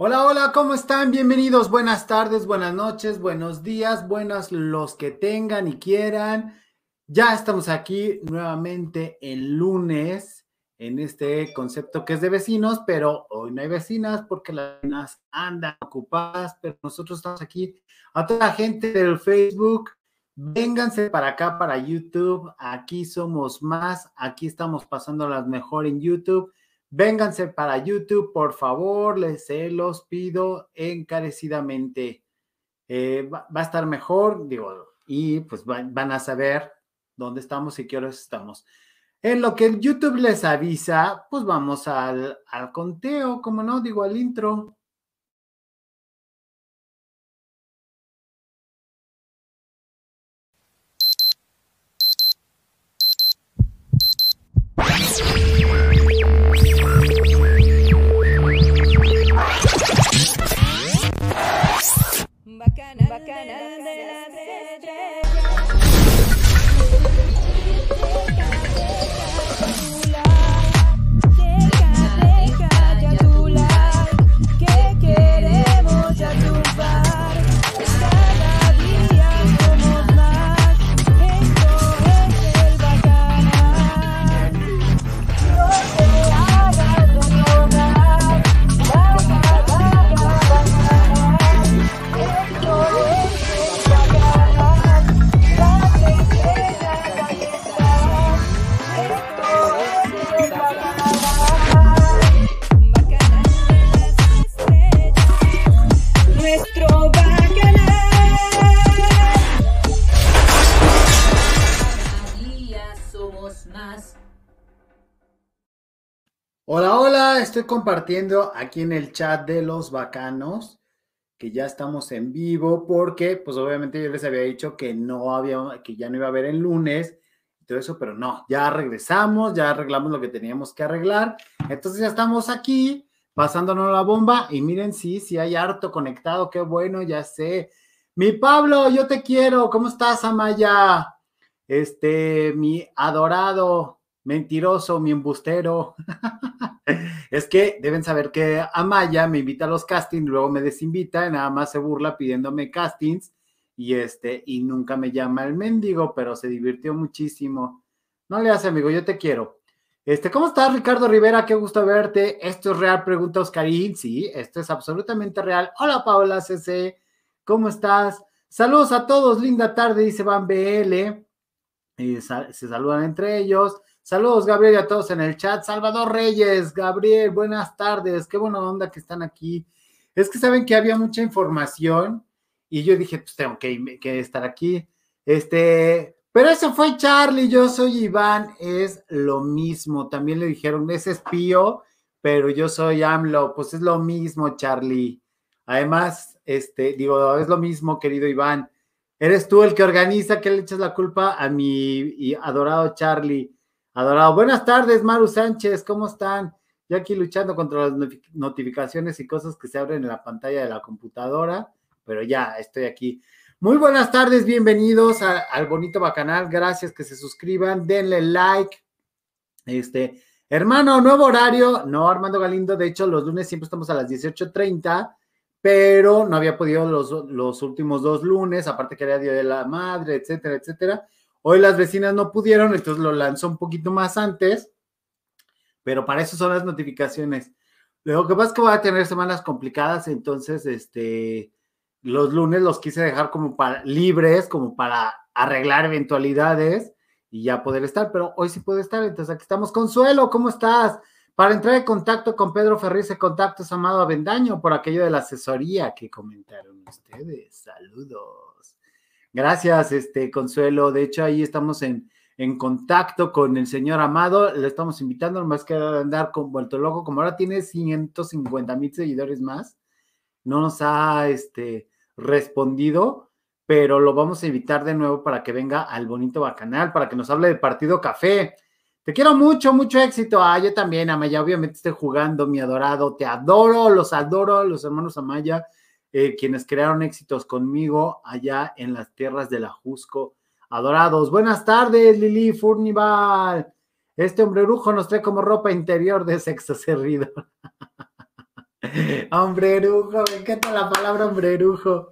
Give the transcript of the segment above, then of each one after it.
Hola, hola, ¿cómo están? Bienvenidos, buenas tardes, buenas noches, buenos días, buenas los que tengan y quieran. Ya estamos aquí nuevamente el lunes en este concepto que es de vecinos, pero hoy no hay vecinas porque las andan ocupadas, pero nosotros estamos aquí. A toda la gente del Facebook, vénganse para acá, para YouTube. Aquí somos más, aquí estamos pasando las mejor en YouTube. Vénganse para YouTube, por favor, les se los pido encarecidamente. Eh, va, a estar mejor, digo, y pues van a saber dónde estamos y qué horas estamos. En lo que YouTube les avisa, pues vamos al, al conteo, como no, digo al intro. مكان مكان estoy compartiendo aquí en el chat de los bacanos que ya estamos en vivo porque pues obviamente yo les había dicho que no había, que ya no iba a haber el lunes y todo eso, pero no, ya regresamos, ya arreglamos lo que teníamos que arreglar. Entonces ya estamos aquí pasándonos la bomba y miren, sí, sí hay harto conectado, qué bueno, ya sé. Mi Pablo, yo te quiero, ¿cómo estás, Amaya? Este, mi adorado, mentiroso, mi embustero. Es que deben saber que Amaya me invita a los castings, luego me desinvita y nada más se burla pidiéndome castings y este, y nunca me llama el mendigo, pero se divirtió muchísimo. No le hace, amigo, yo te quiero. Este, ¿cómo estás, Ricardo Rivera? Qué gusto verte. ¿Esto es real? Pregunta Oscarín. Sí, esto es absolutamente real. Hola, Paola CC. ¿Cómo estás? Saludos a todos. Linda tarde, dice Van BL. se saludan entre ellos. Saludos, Gabriel, y a todos en el chat. Salvador Reyes, Gabriel, buenas tardes. Qué buena onda que están aquí. Es que saben que había mucha información y yo dije, pues tengo que, estar aquí. Este, pero eso fue Charlie, yo soy Iván, es lo mismo. También le dijeron, es espío, pero yo soy AMLO. Pues es lo mismo, Charlie. Además, este, digo, es lo mismo, querido Iván. Eres tú el que organiza, que le echas la culpa a mi adorado Charlie. Adorado. Buenas tardes, Maru Sánchez, ¿cómo están? Yo aquí luchando contra las notificaciones y cosas que se abren en la pantalla de la computadora, pero ya estoy aquí. Muy buenas tardes, bienvenidos al bonito bacanal. Gracias que se suscriban, denle like. Este, hermano, nuevo horario. No, Armando Galindo, de hecho, los lunes siempre estamos a las 18:30, pero no había podido los, los últimos dos lunes, aparte que era Día de la Madre, etcétera, etcétera. Hoy las vecinas no pudieron, entonces lo lanzó un poquito más antes, pero para eso son las notificaciones. Lo que pasa es que voy a tener semanas complicadas, entonces este, los lunes los quise dejar como para libres, como para arreglar eventualidades y ya poder estar, pero hoy sí puede estar, entonces aquí estamos. Consuelo, ¿cómo estás? Para entrar en contacto con Pedro Ferriz, contactos Amado Avendaño por aquello de la asesoría que comentaron ustedes. Saludos. Gracias, este Consuelo. De hecho, ahí estamos en, en contacto con el señor Amado. Le estamos invitando, más que andar con vuelto loco. Como ahora tiene 150 mil seguidores más, no nos ha este, respondido, pero lo vamos a invitar de nuevo para que venga al bonito bacanal, para que nos hable del partido café. Te quiero mucho, mucho éxito. Ah, yo también, Amaya, obviamente estoy jugando, mi adorado. Te adoro, los adoro, los hermanos Amaya. Eh, quienes crearon éxitos conmigo allá en las tierras de la Jusco. Adorados. Buenas tardes, Lili Furnival. Este hombre brujo nos trae como ropa interior de sexo servidor. hombrerujo, me encanta la palabra hombrerujo.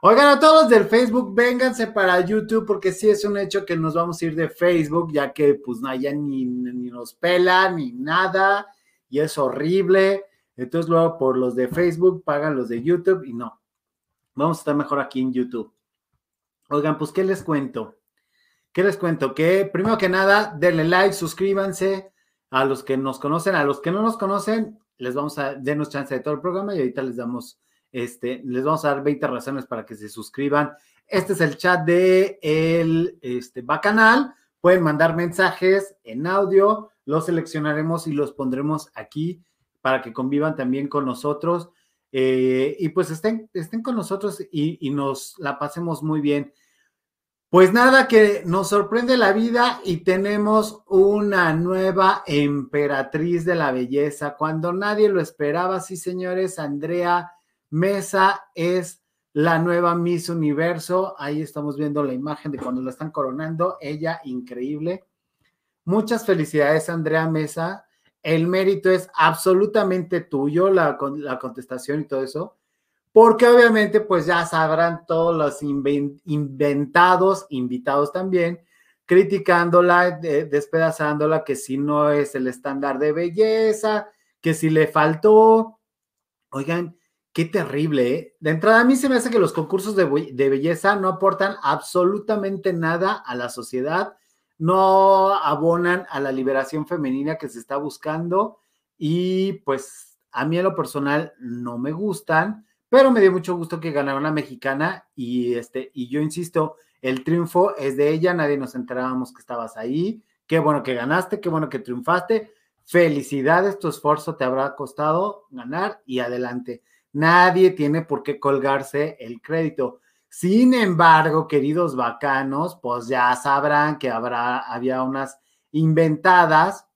Oigan, a todos del Facebook, vénganse para YouTube porque sí es un hecho que nos vamos a ir de Facebook, ya que pues no, ni, ni nos pela ni nada y es horrible. Entonces luego por los de Facebook pagan los de YouTube y no. Vamos a estar mejor aquí en YouTube. Oigan, pues ¿qué les cuento? ¿Qué les cuento? Que primero que nada, denle like, suscríbanse a los que nos conocen, a los que no nos conocen, les vamos a darnos chance de todo el programa y ahorita les damos este, les vamos a dar 20 razones para que se suscriban. Este es el chat de el este, Bacanal. Pueden mandar mensajes en audio, los seleccionaremos y los pondremos aquí para que convivan también con nosotros. Eh, y pues estén, estén con nosotros y, y nos la pasemos muy bien. Pues nada, que nos sorprende la vida y tenemos una nueva emperatriz de la belleza. Cuando nadie lo esperaba, sí, señores, Andrea Mesa es la nueva Miss Universo. Ahí estamos viendo la imagen de cuando la están coronando. Ella, increíble. Muchas felicidades, Andrea Mesa. El mérito es absolutamente tuyo, la, la contestación y todo eso. Porque obviamente, pues ya sabrán todos los inventados, invitados también, criticándola, despedazándola, que si no es el estándar de belleza, que si le faltó. Oigan, Qué terrible, ¿eh? De entrada, a mí se me hace que los concursos de, belleza no aportan absolutamente nada a la sociedad, no abonan a la liberación femenina que se está buscando y pues a mí en lo personal no me gustan, pero me dio mucho gusto que ganara una mexicana y este y yo insisto, el triunfo es de ella, nadie nos enterábamos que estabas ahí, qué bueno que ganaste, qué bueno que triunfaste, felicidades, tu esfuerzo te habrá costado ganar y adelante. Nadie tiene por qué colgarse el crédito. Sin embargo, queridos bacanos, pues ya sabrán que habrá, había unas inventadas.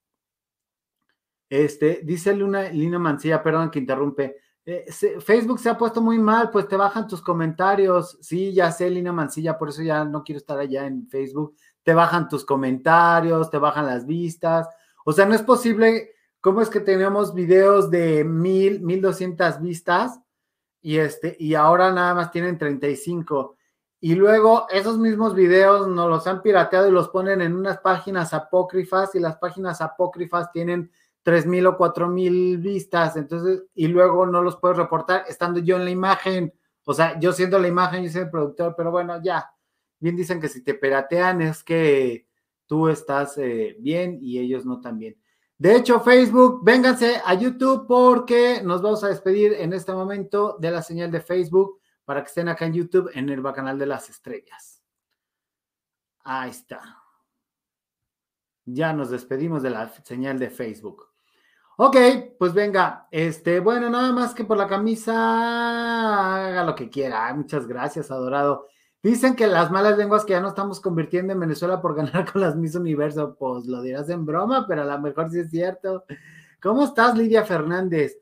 Este, dice Luna, Lina Mancilla, perdón que interrumpe. Eh, Facebook se ha puesto muy mal, pues te bajan tus comentarios. Sí, ya sé, Lina Mancilla, por eso ya no quiero estar allá en Facebook. Te bajan tus comentarios, te bajan las vistas. O sea, no es posible cómo es que tenemos videos de mil, mil doscientas vistas y, este, y ahora nada más tienen 35. Y luego esos mismos videos nos los han pirateado y los ponen en unas páginas apócrifas y las páginas apócrifas tienen tres mil o cuatro mil vistas. Entonces, y luego no los puedo reportar estando yo en la imagen. O sea, yo siendo la imagen, yo soy el productor, pero bueno, ya. Bien dicen que si te piratean es que tú estás eh, bien y ellos no tan bien. De hecho, Facebook, vénganse a YouTube porque nos vamos a despedir en este momento de la señal de Facebook para que estén acá en YouTube en el canal de las estrellas. Ahí está. Ya nos despedimos de la señal de Facebook. Ok, pues venga, este, bueno, nada más que por la camisa, haga lo que quiera. Muchas gracias, adorado. Dicen que las malas lenguas que ya no estamos convirtiendo en Venezuela por ganar con las Miss Universo, pues lo dirás en broma, pero a lo mejor sí es cierto. ¿Cómo estás, Lidia Fernández?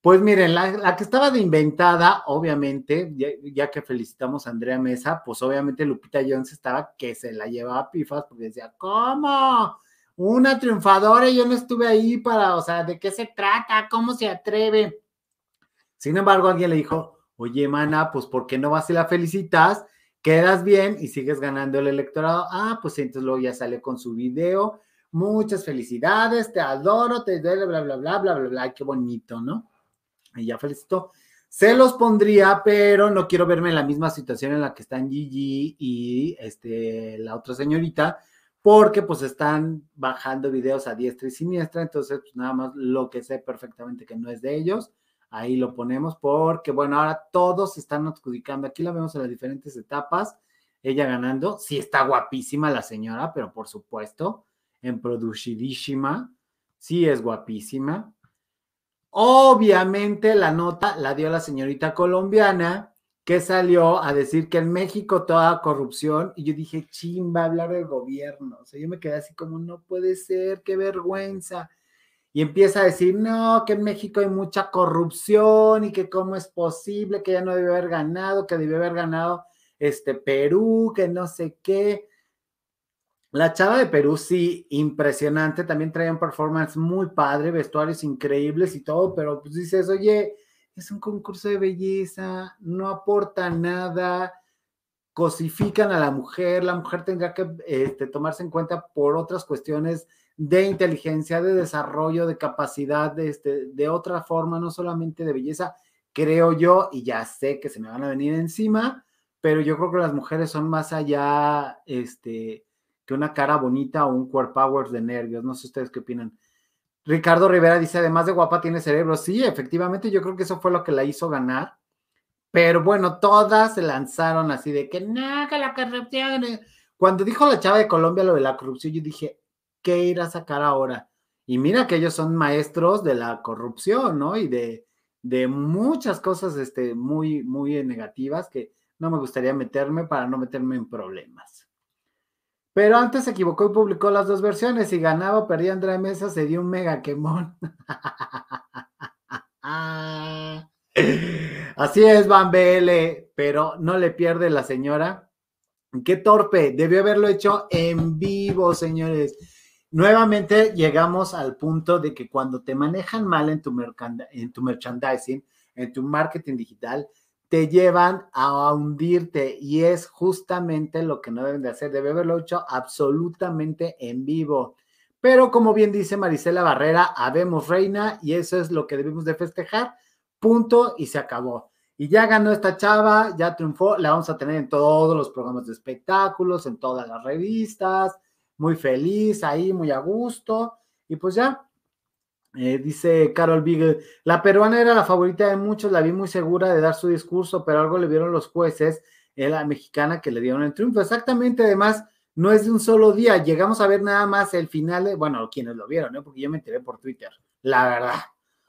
Pues miren, la, que estaba de inventada, obviamente, ya, que felicitamos a Andrea Mesa, pues obviamente Lupita Jones estaba que se la llevaba a pifas porque decía, ¿cómo? Una triunfadora y yo no estuve ahí para, o sea, ¿de qué se trata? ¿Cómo se atreve? Sin embargo, alguien le dijo, oye, mana, pues ¿por qué no vas y la felicitas? Quedas bien y sigues ganando el electorado. Ah, pues entonces luego ya sale con su video. Muchas felicidades, te adoro, te duele, bla, bla, bla, bla, bla, bla, qué bonito, ¿no? Y ya felicito. Se los pondría, pero no quiero verme en la misma situación en la que están Gigi y este, la otra señorita, porque pues están bajando videos a diestra y siniestra, entonces pues nada más lo que sé perfectamente que no es de ellos, Ahí lo ponemos porque, bueno, ahora todos están adjudicando. Aquí la vemos en las diferentes etapas. Ella ganando. Sí está guapísima la señora, pero por supuesto, en producidísima. Sí es guapísima. Obviamente la nota la dio la señorita colombiana que salió a decir que en México toda corrupción, y yo dije, chimba, hablar del gobierno. O sea, yo me quedé así como, no puede ser, qué vergüenza y empieza a decir, no, que en México hay mucha corrupción y que cómo es posible, que ya no debe haber ganado, que debe haber ganado este Perú, que no sé qué. La chava de Perú, sí, impresionante. También traía un performance muy padre, vestuarios increíbles y todo, pero pues dices, oye, es un concurso de belleza, no aporta nada, cosifican a la mujer, la mujer tendrá que este, tomarse en cuenta por otras cuestiones de inteligencia, de desarrollo, de capacidad, de, este, de otra forma, no solamente de belleza, creo yo, y ya sé que se me van a venir encima, pero yo creo que las mujeres son más allá, este, que una cara bonita o un core power de nervios. No sé ustedes qué opinan. Ricardo Rivera dice, además de guapa, tiene cerebro. Sí, efectivamente, yo creo que eso fue lo que la hizo ganar. Pero bueno, todas se lanzaron así de que, no, que la corrupción. Cuando dijo la chava de Colombia lo de la corrupción, yo dije, ¿qué ir a sacar ahora? Y mira que ellos son maestros de la corrupción, ¿no? Y de, de muchas cosas este, muy, muy negativas que no me gustaría meterme para no meterme en problemas. Pero antes se equivocó y publicó las dos versiones. Si ganaba o perdía Andrea Mesa, se dio un mega quemón. Así es, Van BL, pero no le pierde la señora. Qué torpe, debió haberlo hecho en vivo, señores. Nuevamente llegamos al punto de que cuando te manejan mal en tu, en tu merchandising, en tu marketing digital, te llevan a hundirte y es justamente lo que no deben de hacer. Debe haberlo hecho absolutamente en vivo. Pero como bien dice Marisela Barrera, habemos reina y eso es lo que debemos de festejar. Punto y se acabó. Y ya ganó esta chava, ya triunfó, la vamos a tener en todos los programas de espectáculos, en todas las revistas, muy feliz ahí, muy a gusto. Y pues ya, eh, dice Carol Beagle, la peruana era la favorita de muchos, la vi muy segura de dar su discurso, pero algo le vieron los jueces, eh, la mexicana que le dieron el triunfo. Exactamente, además, no es de un solo día, llegamos a ver nada más el final, bueno, quienes lo vieron, ¿no? porque yo me enteré por Twitter, la verdad.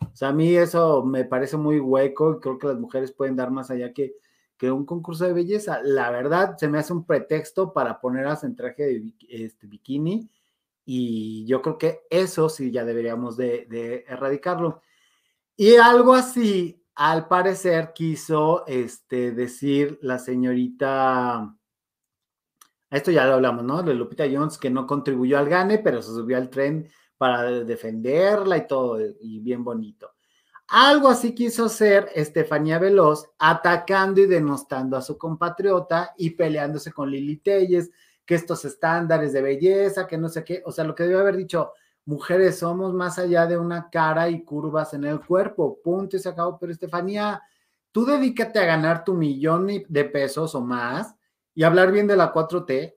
O sea, a mí eso me parece muy hueco y creo que las mujeres pueden dar más allá que, que un concurso de belleza. La verdad, se me hace un pretexto para ponerlas en traje de este, bikini y yo creo que eso sí ya deberíamos de, erradicarlo. Y algo así, al parecer, quiso este, decir la señorita, esto ya lo hablamos, ¿no? De Lupita Jones, que no contribuyó al gane, pero se subió al tren para defenderla y todo, y bien bonito. Algo así quiso hacer Estefanía Veloz, atacando y denostando a su compatriota y peleándose con Lili Telles que estos estándares de belleza, que no sé qué, o sea, lo que debió haber dicho, mujeres somos más allá de una cara y curvas en el cuerpo, punto y se acabó, pero Estefanía, tú dedícate a ganar tu millón de pesos o más y hablar bien de la 4T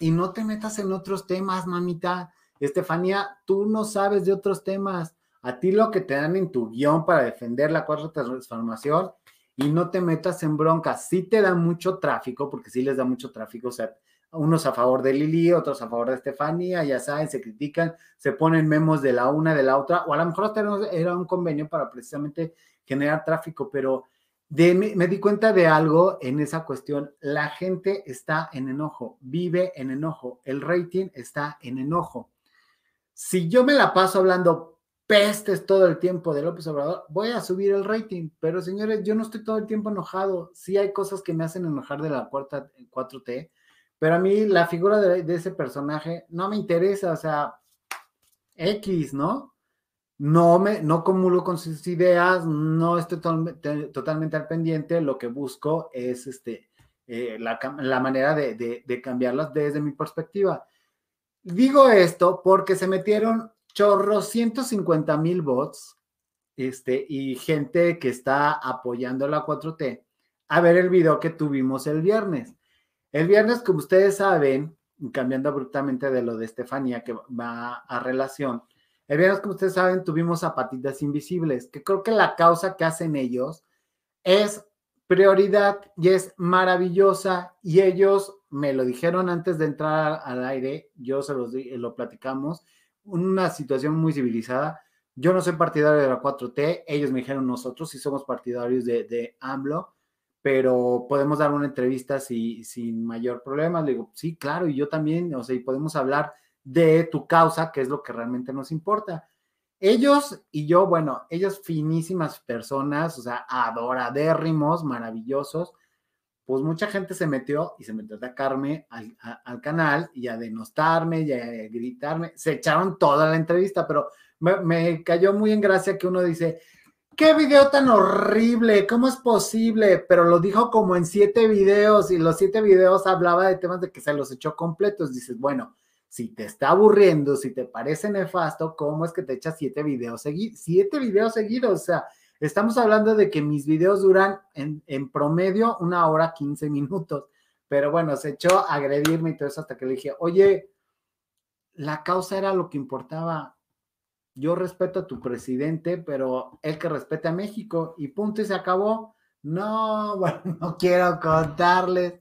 y no te metas en otros temas, mamita. Estefanía, tú no sabes de otros temas. A ti lo que te dan en tu guion para defender la cuarta transformación y no te metas en broncas. Sí te da mucho tráfico, porque sí les da mucho tráfico, o sea, unos a favor de Lili, otros a favor de Estefanía, ya saben, se critican, se ponen memos de la una, de la otra, o a lo mejor hasta era un convenio para precisamente generar tráfico, pero me, di cuenta de algo en esa cuestión. La gente está en enojo, vive en enojo, el rating está en enojo. Si yo me la paso hablando pestes todo el tiempo de López Obrador, voy a subir el rating, pero señores, yo no estoy todo el tiempo enojado. Sí hay cosas que me hacen enojar de la cuarta 4T, pero a mí la figura de, ese personaje no me interesa, o sea, X, ¿no? No me, no comulgo con sus ideas, no estoy totalmente al pendiente, lo que busco es este, eh, la, manera de, de, cambiarlas desde mi perspectiva. Digo esto porque se metieron chorros 150 mil bots este, y gente que está apoyando la 4T a ver el video que tuvimos el viernes. El viernes, como ustedes saben, cambiando abruptamente de lo de Estefanía, que va a relación, el viernes, como ustedes saben, tuvimos zapatitas invisibles, que creo que la causa que hacen ellos es prioridad y es maravillosa y ellos me lo dijeron antes de entrar al aire, yo se los lo platicamos, una situación muy civilizada. Yo no soy partidario de la 4T, ellos me dijeron nosotros sí somos partidarios de, de AMLO, pero podemos dar una entrevista sin mayor problema. Le digo, sí, claro, y yo también, o sea, y podemos hablar de tu causa, que es lo que realmente nos importa. Ellos y yo, bueno, ellos finísimas personas, o sea, adoradérrimos, maravillosos, pues mucha gente se metió y se metió a atacarme al, canal y a denostarme y a gritarme. Se echaron toda la entrevista, pero me, me, cayó muy en gracia que uno dice, qué video tan horrible, ¿cómo es posible? Pero lo dijo como en siete videos y los siete videos hablaba de temas de que se los echó completos. Dices, bueno, si te está aburriendo, si te parece nefasto, ¿cómo es que te echas siete videos seguidos? Siete videos seguidos, o sea, Estamos hablando de que mis videos duran en, promedio una hora 15 minutos, pero bueno, se echó a agredirme y todo eso hasta que le dije, oye, la causa era lo que importaba. Yo respeto a tu presidente, pero él que respete a México y punto y se acabó. No, bueno, no quiero contarles.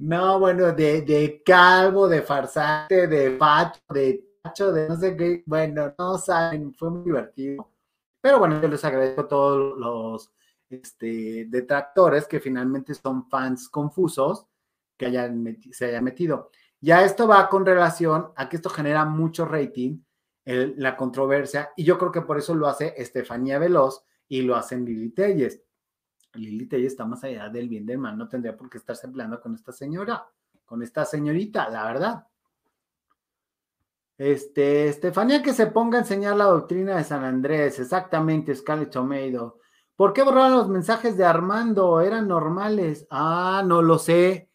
No, bueno, de, de calvo, de farsante, de facho, de tacho, de no sé qué. Bueno, no saben, fue muy divertido. Pero bueno, yo les agradezco a todos los este, detractores que finalmente son fans confusos que hayan se hayan metido. Ya esto va con relación a que esto genera mucho rating, la controversia, y yo creo que por eso lo hace Estefanía Veloz y lo hacen Lili Telles. Lili Telles está más allá del bien del mal, no tendría por qué estarse peleando con esta señora, con esta señorita, la verdad. Este, Estefanía que se ponga a enseñar la doctrina de San Andrés, exactamente, Scarlett Tomeido. ¿Por qué borraron los mensajes de Armando? Eran normales. Ah, no lo sé.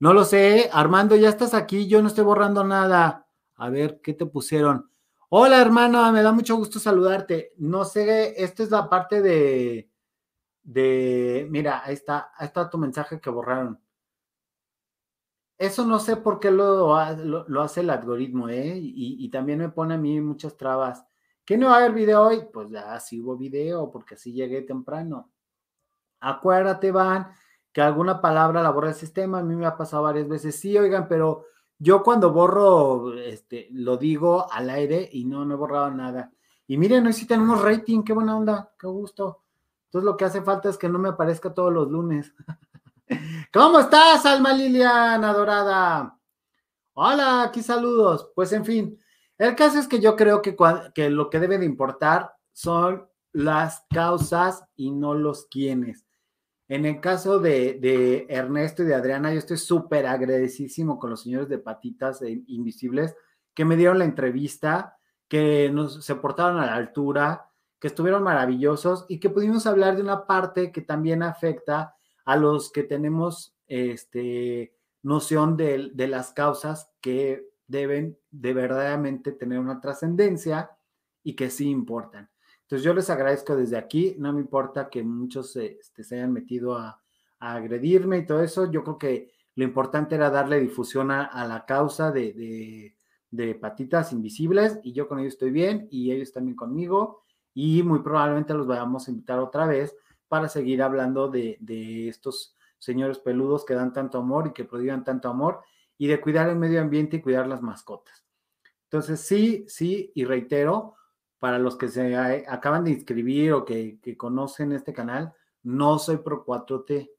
No lo sé. Armando, ya estás aquí. Yo no estoy borrando nada. A ver, ¿qué te pusieron? Hola, hermana, me da mucho gusto saludarte. No sé, esta es la parte de, de, mira, ahí está, ahí está tu mensaje que borraron. Eso no sé por qué lo, lo, hace el algoritmo, ¿eh? Y, también me pone a mí muchas trabas. ¿Qué no va a haber video hoy? Pues ya sí hubo video, porque así llegué temprano. Acuérdate, Van, que alguna palabra la borra el sistema. A mí me ha pasado varias veces. Sí, oigan, pero yo cuando borro, este, lo digo al aire y no, no he borrado nada. Y miren, hoy sí tenemos rating, qué buena onda, qué gusto. Entonces lo que hace falta es que no me aparezca todos los lunes. ¿Cómo estás, Alma Liliana Dorada? Hola, aquí saludos. Pues en fin, el caso es que yo creo que, lo que debe de importar son las causas y no los quiénes. En el caso de, Ernesto y de Adriana, yo estoy súper agradecidísimo con los señores de Patitas e Invisibles que me dieron la entrevista, que nos, se portaron a la altura, que estuvieron maravillosos y que pudimos hablar de una parte que también afecta a los que tenemos este, noción de, de las causas que deben de verdaderamente tener una trascendencia y que sí importan. Entonces yo les agradezco desde aquí, no me importa que muchos este, se hayan metido a, agredirme y todo eso, yo creo que lo importante era darle difusión a, la causa de, de, de, patitas invisibles y yo con ellos estoy bien y ellos también conmigo y muy probablemente los vayamos a invitar otra vez para seguir hablando de, estos señores peludos que dan tanto amor y que prodigan tanto amor y de cuidar el medio ambiente y cuidar las mascotas. Entonces, sí, sí, y reitero, para los que se acaban de inscribir o que, que conocen este canal, no soy pro 4T.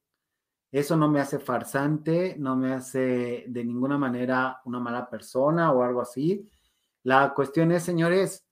Eso no me hace farsante, no me hace de ninguna manera una mala persona o algo así. La cuestión es, señores,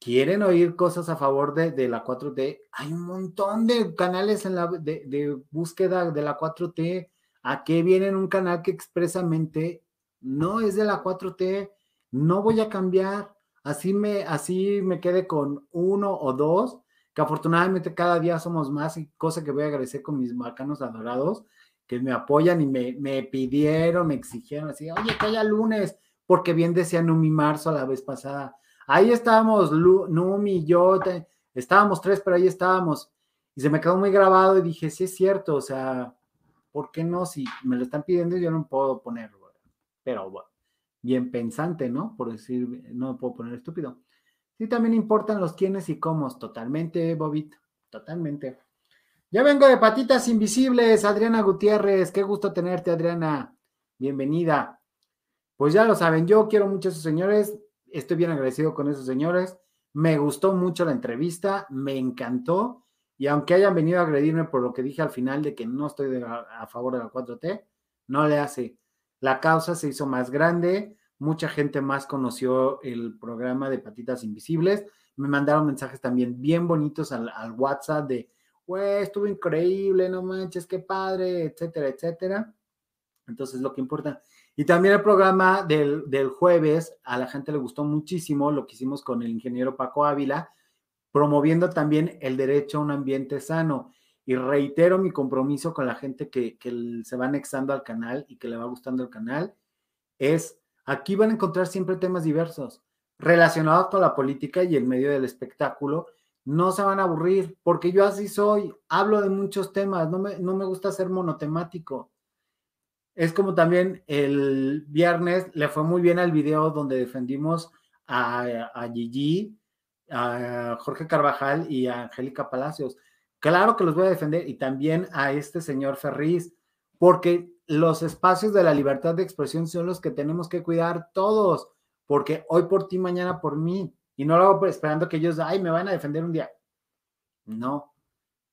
quieren oír cosas a favor de, la 4T, hay un montón de canales de, búsqueda de la 4T. ¿A qué vienen un canal que expresamente no es de la 4T? No voy a cambiar. Así me, así me quede con uno o dos, que afortunadamente cada día somos más, y cosa que voy a agradecer con mis marcanos adorados, que me apoyan y me, me pidieron, me exigieron así, oye, que haya lunes, porque bien decían un mi marzo la vez pasada Ahí estábamos, Numi y yo, estábamos tres, pero ahí estábamos. Y se me quedó muy grabado y dije, sí es cierto, o sea, ¿por qué no? Si me lo están pidiendo, yo no puedo ponerlo. Pero bueno, bien pensante, ¿no? Por decir, no puedo poner estúpido. Sí, también importan los quiénes y cómo, totalmente, Bobito, totalmente. Ya vengo de patitas invisibles, Adriana Gutiérrez, qué gusto tenerte, Adriana. Bienvenida. Pues ya lo saben, yo quiero mucho a esos señores, estoy bien agradecido con esos señores. Me gustó mucho la entrevista, me encantó. Y aunque hayan venido a agredirme por lo que dije al final de que no estoy a, favor de la 4T, no le hace. La causa se hizo más grande, mucha gente más conoció el programa de Patitas Invisibles. Me mandaron mensajes también bien bonitos al, WhatsApp de pues estuvo increíble, no manches, qué padre, etcétera, etcétera. Entonces, lo que importa. Y también el programa del, del, jueves, a la gente le gustó muchísimo lo que hicimos con el ingeniero Paco Ávila, promoviendo también el derecho a un ambiente sano. Y reitero mi compromiso con la gente que, que se va anexando al canal y que le va gustando el canal, es aquí van a encontrar siempre temas diversos relacionados con la política y el medio del espectáculo. No se van a aburrir, porque yo así soy, hablo de muchos temas, no me, no me gusta ser monotemático. Es como también el viernes le fue muy bien al video donde defendimos a, a Gigi, a Jorge Carvajal y a Angélica Palacios. Claro que los voy a defender y también a este señor Ferriz, porque los espacios de la libertad de expresión son los que tenemos que cuidar todos, porque hoy por ti, mañana por mí. Y no lo hago esperando que ellos, ay, me van a defender un día. No,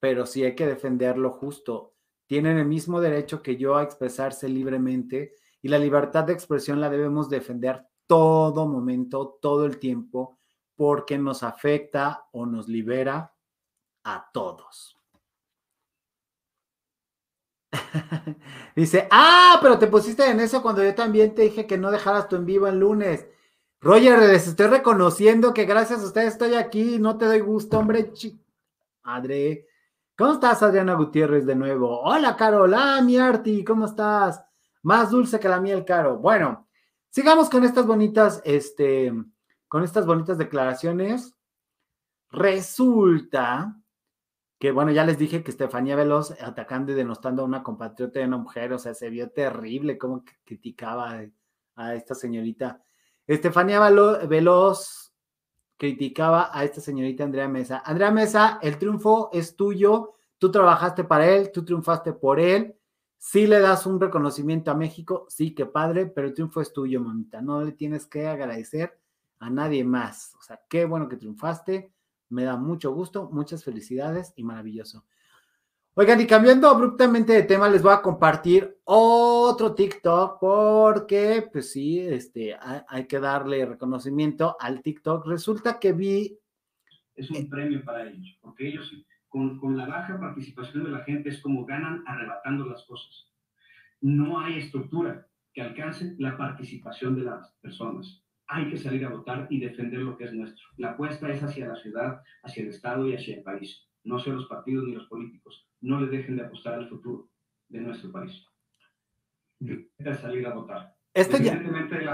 pero sí hay que defenderlo justo tienen el mismo derecho que yo a expresarse libremente y la libertad de expresión la debemos defender todo momento, todo el tiempo, porque nos afecta o nos libera a todos. Dice, ah, pero te pusiste en eso cuando yo también te dije que no dejaras tu en vivo el lunes. Roger, les estoy reconociendo que gracias a ustedes estoy aquí, no te doy gusto, hombre. Madre, ¿Cómo estás, Adriana Gutiérrez, de nuevo? Hola, Caro. Hola, mi Arti. ¿Cómo estás? Más dulce que la miel, Caro. Bueno, sigamos con estas bonitas, este, con estas bonitas declaraciones. Resulta que, bueno, ya les dije que Estefanía Veloz atacando y denostando a una compatriota de una mujer, o sea, se vio terrible cómo criticaba a esta señorita. Estefanía Veloz criticaba a esta señorita Andrea Mesa. Andrea Mesa, el triunfo es tuyo, tú trabajaste para él, tú triunfaste por él. Sí le das un reconocimiento a México, sí, que padre, pero el triunfo es tuyo, mamita. No le tienes que agradecer a nadie más. O sea, qué bueno que triunfaste. Me da mucho gusto, muchas felicidades y maravilloso. Oigan, y cambiando abruptamente de tema, les voy a compartir otro TikTok porque, pues sí, este, hay, que darle reconocimiento al TikTok. Resulta que vi... Es un premio para ellos, porque ellos con, con la baja participación de la gente es como ganan arrebatando las cosas. No hay estructura que alcance la participación de las personas. Hay que salir a votar y defender lo que es nuestro. La apuesta es hacia la ciudad, hacia el Estado y hacia el país no sean los partidos ni los políticos. No le dejen de apostar al futuro de nuestro país. salir a votar. Este,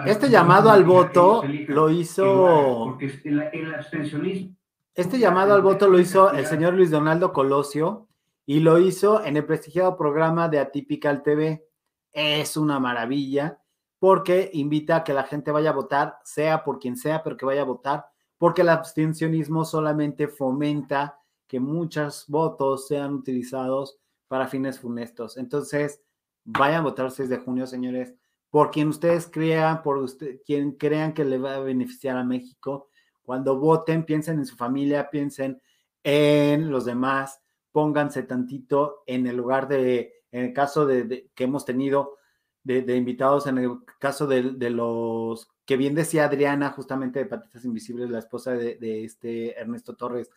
este llamado al voto lo hizo. Porque el, el abstencionismo. Este llamado al voto lo hizo el señor Luis Donaldo Colosio y lo hizo en el prestigiado programa de Atypical TV. Es una maravilla porque invita a que la gente vaya a votar, sea por quien sea, pero que vaya a votar, porque el abstencionismo solamente fomenta que muchos votos sean utilizados para fines funestos. Entonces, vayan a votar el 6 de junio, señores, por quien ustedes crean, por usted, quien crean que le va a beneficiar a México. Cuando voten, piensen en su familia, piensen en los demás, pónganse tantito en el lugar de, en el caso de, que hemos tenido de, invitados, en el caso de, los que bien decía Adriana, justamente de Patitas Invisibles, la esposa de, este Ernesto Torres,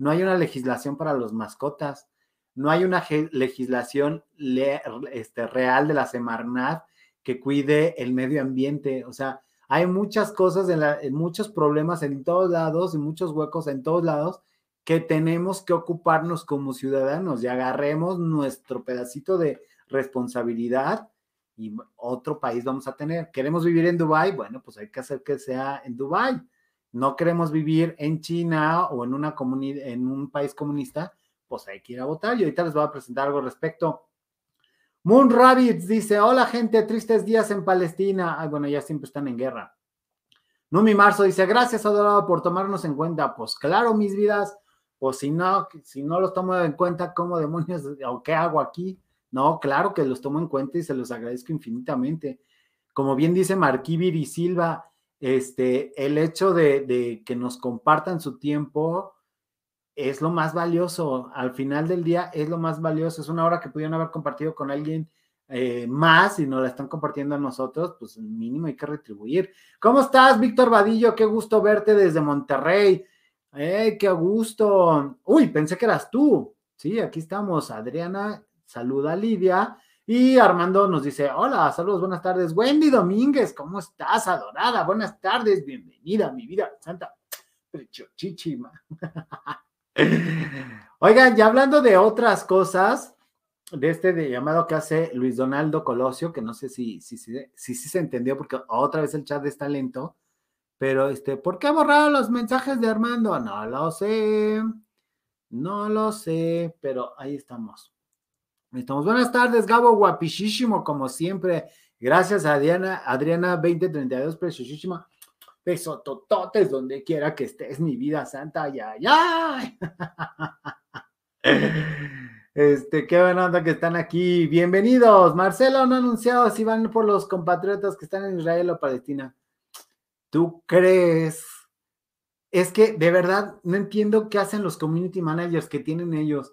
no hay una legislación para los mascotas, no hay una legislación este, real de la Semarnat que cuide el medio ambiente, o sea, hay muchas cosas, en, muchos problemas en todos lados y muchos huecos en todos lados que tenemos que ocuparnos como ciudadanos y agarremos nuestro pedacito de responsabilidad y otro país vamos a tener. ¿Queremos vivir en Dubái? Bueno, pues hay que hacer que sea en Dubái no queremos vivir en China o en, una en un país comunista, pues hay que ir a votar. Y ahorita les voy a presentar algo al respecto. Moon Rabbits dice: Hola, gente, tristes días en Palestina. Ay, bueno, ya siempre están en guerra. Numi Marzo dice: Gracias, Adorado, por tomarnos en cuenta. Pues claro, mis vidas, pues si no, si no los tomo en cuenta, ¿cómo demonios o qué hago aquí? No, claro que los tomo en cuenta y se los agradezco infinitamente. Como bien dice Marquivir y Silva, este, el hecho de, que nos compartan su tiempo es lo más valioso. Al final del día es lo más valioso. Es una hora que pudieron haber compartido con alguien eh, más y nos la están compartiendo a nosotros, pues mínimo hay que retribuir. ¿Cómo estás, Víctor Vadillo? Qué gusto verte desde Monterrey. ¡Eh, qué gusto! Uy, pensé que eras tú. Sí, aquí estamos. Adriana saluda a Lidia. Y Armando nos dice, hola, saludos, buenas tardes. Wendy Domínguez, ¿cómo estás, adorada? Buenas tardes, bienvenida, mi vida santa. Chichima. Oigan, ya hablando de otras cosas, de este llamado que hace Luis Donaldo Colosio, que no sé si si, si, si, se entendió, porque otra vez el chat está lento, pero este, ¿por qué ha borrado los mensajes de Armando? No lo sé, no lo sé, pero ahí estamos. Estamos. Buenas tardes, Gabo, guapichísimo, como siempre. Gracias a Adriana, Adriana 2032, preciosísima. Beso tototes donde quiera que estés, mi vida santa, ya, ya. Este, qué buena onda que están aquí. Bienvenidos. Marcelo no anunciado si van por los compatriotas que están en Israel o Palestina. ¿Tú crees? Es que de verdad no entiendo qué hacen los community managers que tienen ellos.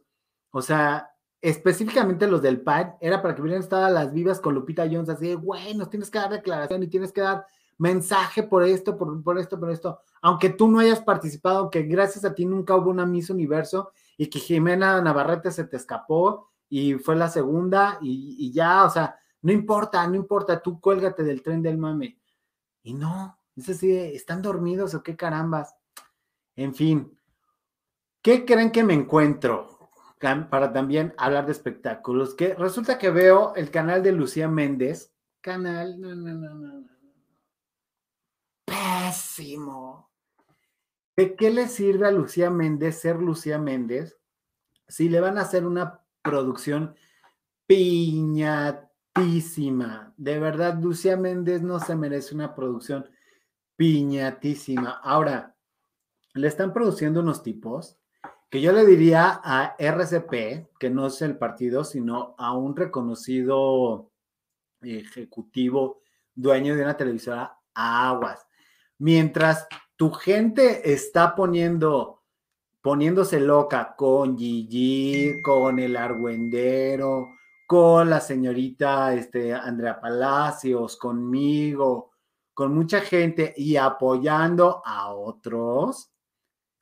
O sea, específicamente los del PAD, era para que hubieran estado las vivas con Lupita Jones, así de, güey, tienes que dar declaración y tienes que dar mensaje por esto, por, por esto, por esto. Aunque tú no hayas participado, que gracias a ti nunca hubo una Miss Universo, y que Jimena Navarrete se te escapó y fue la segunda y, ya, o sea, no importa, no importa, tú cuélgate del tren del mame. Y no, es así, ¿están dormidos o qué carambas? En fin, ¿qué creen que me encuentro? Para también hablar de espectáculos, que resulta que veo el canal de Lucía Méndez, canal, no, no, no, no, pésimo, ¿De qué le sirve a Lucía Méndez ser Lucía Méndez si le van a hacer una producción piñatísima? De verdad, Lucía Méndez no se merece una producción piñatísima. Ahora, le están produciendo unos tipos que yo le diría a RCP, que no es el partido, sino a un reconocido ejecutivo dueño de una televisora, aguas. Mientras tu gente está poniendo, poniéndose loca con Gigi, con el argüendero, con la señorita este, Andrea Palacios, conmigo, con mucha gente y apoyando a otros.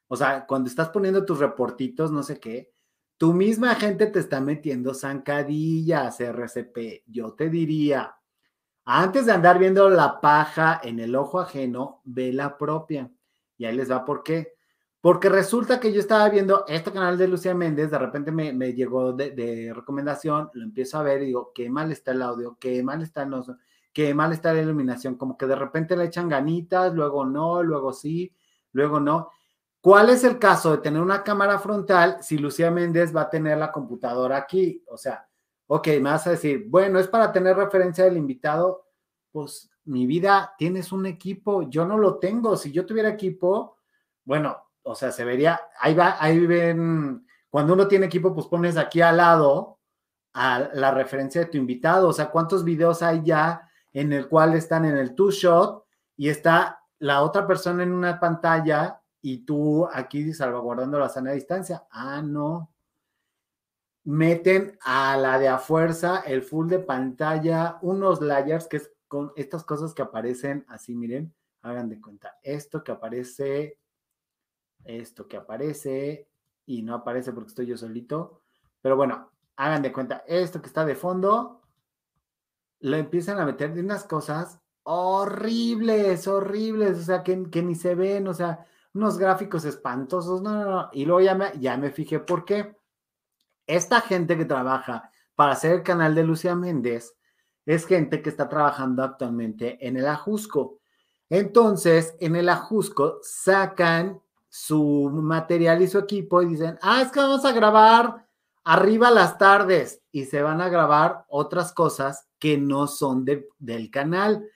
O sea, cuando estás poniendo tus reportitos, no sé qué, tu misma gente te está metiendo zancadillas, RCP. Yo te diría, antes de andar viendo la paja en el ojo ajeno, ve la propia. Y ahí les va por qué. Porque resulta que yo estaba viendo este canal de Lucía Méndez, de repente me, llegó de, recomendación, lo empiezo a ver y digo, qué mal está el audio, qué mal está el qué mal está la iluminación, como que de repente le echan ganitas, luego no, luego sí, luego no. ¿Cuál es el caso de tener una cámara frontal si Lucía Méndez va a tener la computadora aquí? O sea, Ok, me vas a decir, bueno, es para tener referencia del invitado. Pues mi vida, tienes un equipo, yo no lo tengo. Si yo tuviera equipo, bueno, o sea, se vería, ahí va, ahí ven, cuando uno tiene equipo, pues pones aquí al lado a la referencia de tu invitado. O sea, ¿cuántos videos hay ya en el cual están en el two shot y está la otra persona en una pantalla y tú aquí salvaguardando la sana distancia? Ah, no, meten a la de a fuerza el full de pantalla, unos layers, que es con estas cosas que aparecen así, miren, hagan de cuenta, esto que aparece, esto que aparece, y no aparece porque estoy yo solito, pero bueno, hagan de cuenta, esto que está de fondo, lo empiezan a meter de unas cosas horribles, horribles, o sea, que, que ni se ven, o sea, unos gráficos espantosos, no, no, no, y luego ya me, ya me fijé por qué esta gente que trabaja para hacer el canal de Lucía Méndez es gente que está trabajando actualmente en el Ajusco. Entonces, en el Ajusco sacan su material y su equipo y dicen, ah, es que vamos a grabar arriba las tardes y se van a grabar otras cosas que no son del canal.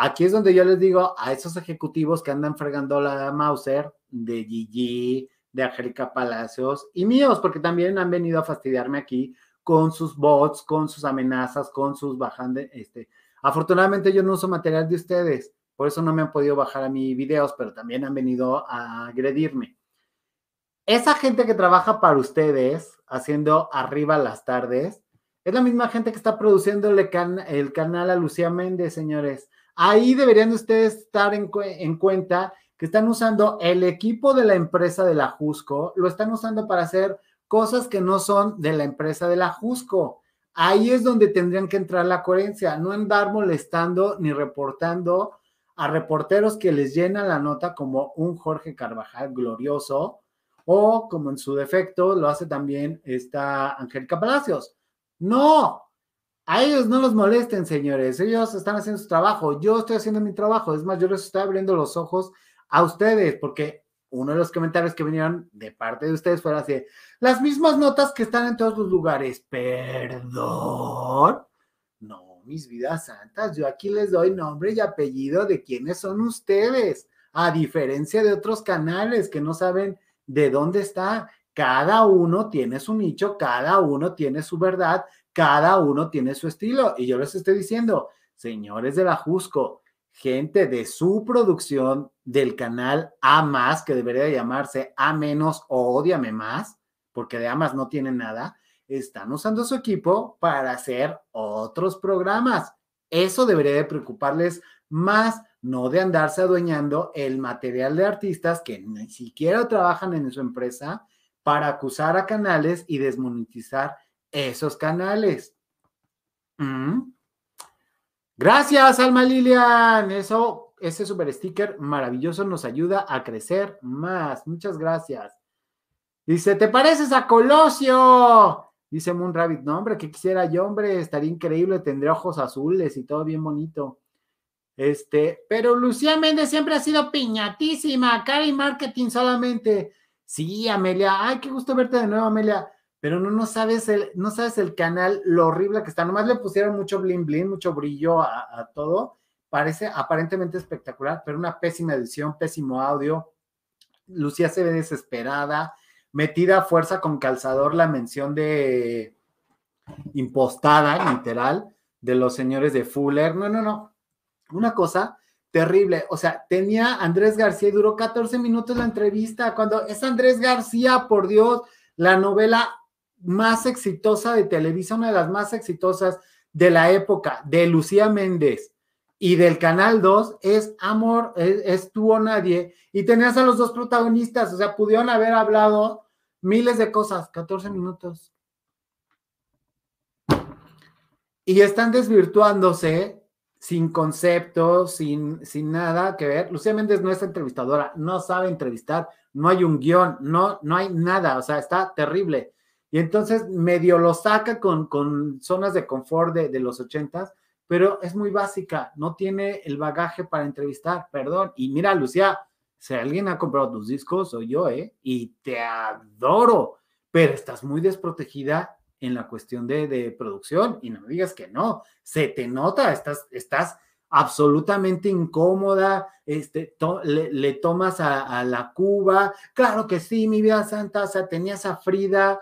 Aquí es donde yo les digo a esos ejecutivos que andan fregando la Mauser de Gigi, de Angélica Palacios y míos, porque también han venido a fastidiarme aquí con sus bots, con sus amenazas, con sus bajantes. Este. Afortunadamente yo no uso material de ustedes, por eso no me han podido bajar a mis videos, pero también han venido a agredirme. Esa gente que trabaja para ustedes, haciendo arriba las tardes, es la misma gente que está produciendo el, canal a Lucía Méndez, señores. Ahí deberían ustedes estar en, en cuenta que están usando el equipo de la empresa de la Jusco, lo están usando para hacer cosas que no son de la empresa de la Jusco. Ahí es donde tendrían que entrar la coherencia, no andar molestando ni reportando a reporteros que les llenan la nota como un Jorge Carvajal glorioso o como en su defecto lo hace también esta Angélica Palacios. No, a ellos no los molesten, señores. Ellos están haciendo su trabajo. Yo estoy haciendo mi trabajo. Es más, yo les estoy abriendo los ojos a ustedes, porque uno de los comentarios que vinieron de parte de ustedes fue así, las mismas notas que están en todos los lugares. Perdón. No, mis vidas santas, yo aquí les doy nombre y apellido de quiénes son ustedes, a diferencia de otros canales que no saben de dónde está. Cada uno tiene su nicho, cada uno tiene su verdad, cada uno tiene su estilo. Y yo les estoy diciendo, señores de la Jusco, gente de su producción del canal A más, que debería llamarse A menos o Odiame más, porque de A más no tiene nada, están usando su equipo para hacer otros programas. Eso debería de preocuparles más, no de andarse adueñando el material de artistas que ni siquiera trabajan en su empresa para acusar a canales y desmonetizar esos canales. Mm. Gracias, Alma Lilian. Eso, ese super sticker maravilloso nos ayuda a crecer más. Muchas gracias. Dice, ¿te pareces a Colosio? Dice Moon Rabbit, no, hombre, que quisiera yo, hombre, estaría increíble, tendría ojos azules y todo bien bonito. Este, pero Lucía Méndez siempre ha sido piñatísima, cara y marketing solamente. Sí, Amelia, ay, qué gusto verte de nuevo, Amelia pero no, no, sabes el, no sabes el canal, lo horrible que está. Nomás le pusieron mucho bling bling, mucho brillo a, todo. Parece aparentemente espectacular, pero una pésima edición, pésimo audio. Lucía se ve desesperada, metida a fuerza con calzador la mención de impostada, literal, de los señores de Fuller. No, no, no. Una cosa terrible. O sea, tenía Andrés García y duró 14 minutos la entrevista. Cuando es Andrés García, por Dios, la novela más exitosa de Televisa, una de las más exitosas de la época, de Lucía Méndez y del Canal 2, es Amor, es, Tú o Nadie, y tenías a los dos protagonistas, o sea, pudieron haber hablado miles de cosas, 14 minutos. Y están desvirtuándose sin conceptos, sin, sin nada que ver. Lucía Méndez no es entrevistadora, no sabe entrevistar, no hay un guion, no, no hay nada, o sea, está terrible. Y entonces medio lo saca con, con zonas de confort de, los ochentas, pero es muy básica, no tiene el bagaje para entrevistar, perdón. Y mira, Lucía, si alguien ha comprado tus discos, soy yo, ¿eh? Y te adoro, pero estás muy desprotegida en la cuestión de, producción y no me digas que no, se te nota, estás, estás absolutamente incómoda, este, le, tomas a, a, la Cuba, claro que sí, mi vida santa, o sea, tenías a Frida,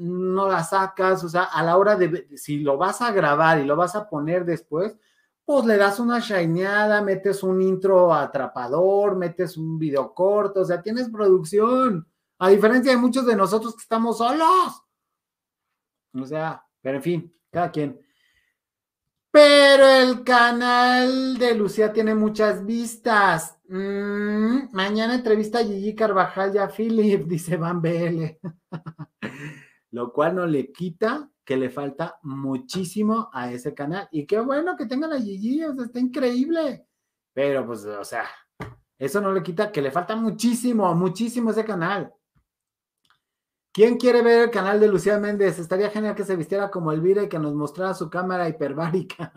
no la sacas, o sea, a la hora de, si lo vas a grabar y lo vas a poner después, pues le das una shineada, metes un intro atrapador, metes un video corto, o sea, tienes producción, a diferencia de muchos de nosotros que estamos solos. O sea, pero en fin, cada quien. Pero el canal de Lucía tiene muchas vistas. Mm, mañana entrevista a Gigi Carvajal y a Philip, dice Van BL. lo cual no le quita que le falta muchísimo a ese canal. Y qué bueno que tengan a Gigi, o sea, está increíble. Pero pues, o sea, eso no le quita que le falta muchísimo, muchísimo ese canal. ¿Quién quiere ver el canal de Lucía Méndez? Estaría genial que se vistiera como Elvira y que nos mostrara su cámara hiperbárica.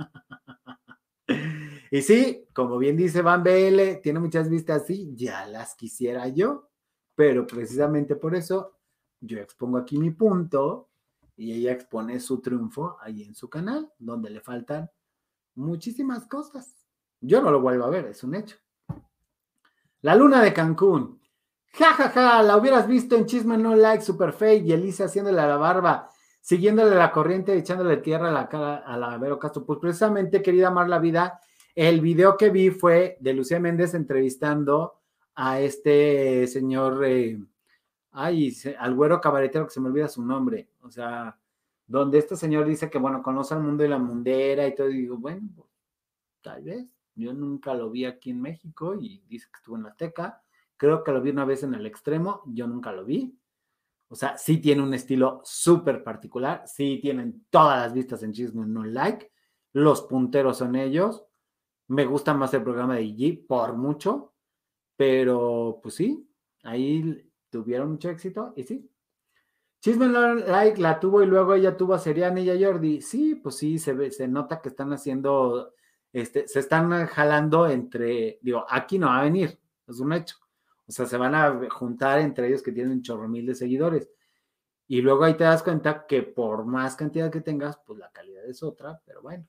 y sí, como bien dice Van BL, tiene muchas vistas, sí, ya las quisiera yo, pero precisamente por eso yo expongo aquí mi punto y ella expone su triunfo ahí en su canal, donde le faltan muchísimas cosas. Yo no lo vuelvo a ver, es un hecho. La luna de Cancún. Ja, ja, ja, la hubieras visto en Chisme No Like, Super Fake y Elisa haciéndole a la barba, siguiéndole la corriente, echándole tierra a la cara a la Vero Castro. Pues precisamente, querida Amar la Vida, el video que vi fue de Lucía Méndez entrevistando a este señor eh, ay, al güero cabaretero que se me olvida su nombre, o sea, donde este señor dice que, bueno, conoce el mundo de la mundera y todo, y digo, bueno, pues, tal vez, yo nunca lo vi aquí en México y dice que estuvo en la Azteca, creo que lo vi una vez en el extremo, yo nunca lo vi, O sea, sí tiene un estilo súper particular, sí tienen todas las vistas en Chisme No Like, los punteros son ellos. Me gusta más el programa de IG por mucho, pero pues sí, ahí tuvieron mucho éxito y sí. Chisme Like la tuvo y luego ella tuvo a Seriana y a Jordi. Sí, pues sí, se, ve, se nota que están haciendo, este, se están jalando entre, digo, aquí no va a venir, es un hecho o sea, se van a juntar entre ellos que tienen chorro mil de seguidores. Y luego ahí te das cuenta que por más cantidad que tengas, pues la calidad es otra, pero bueno.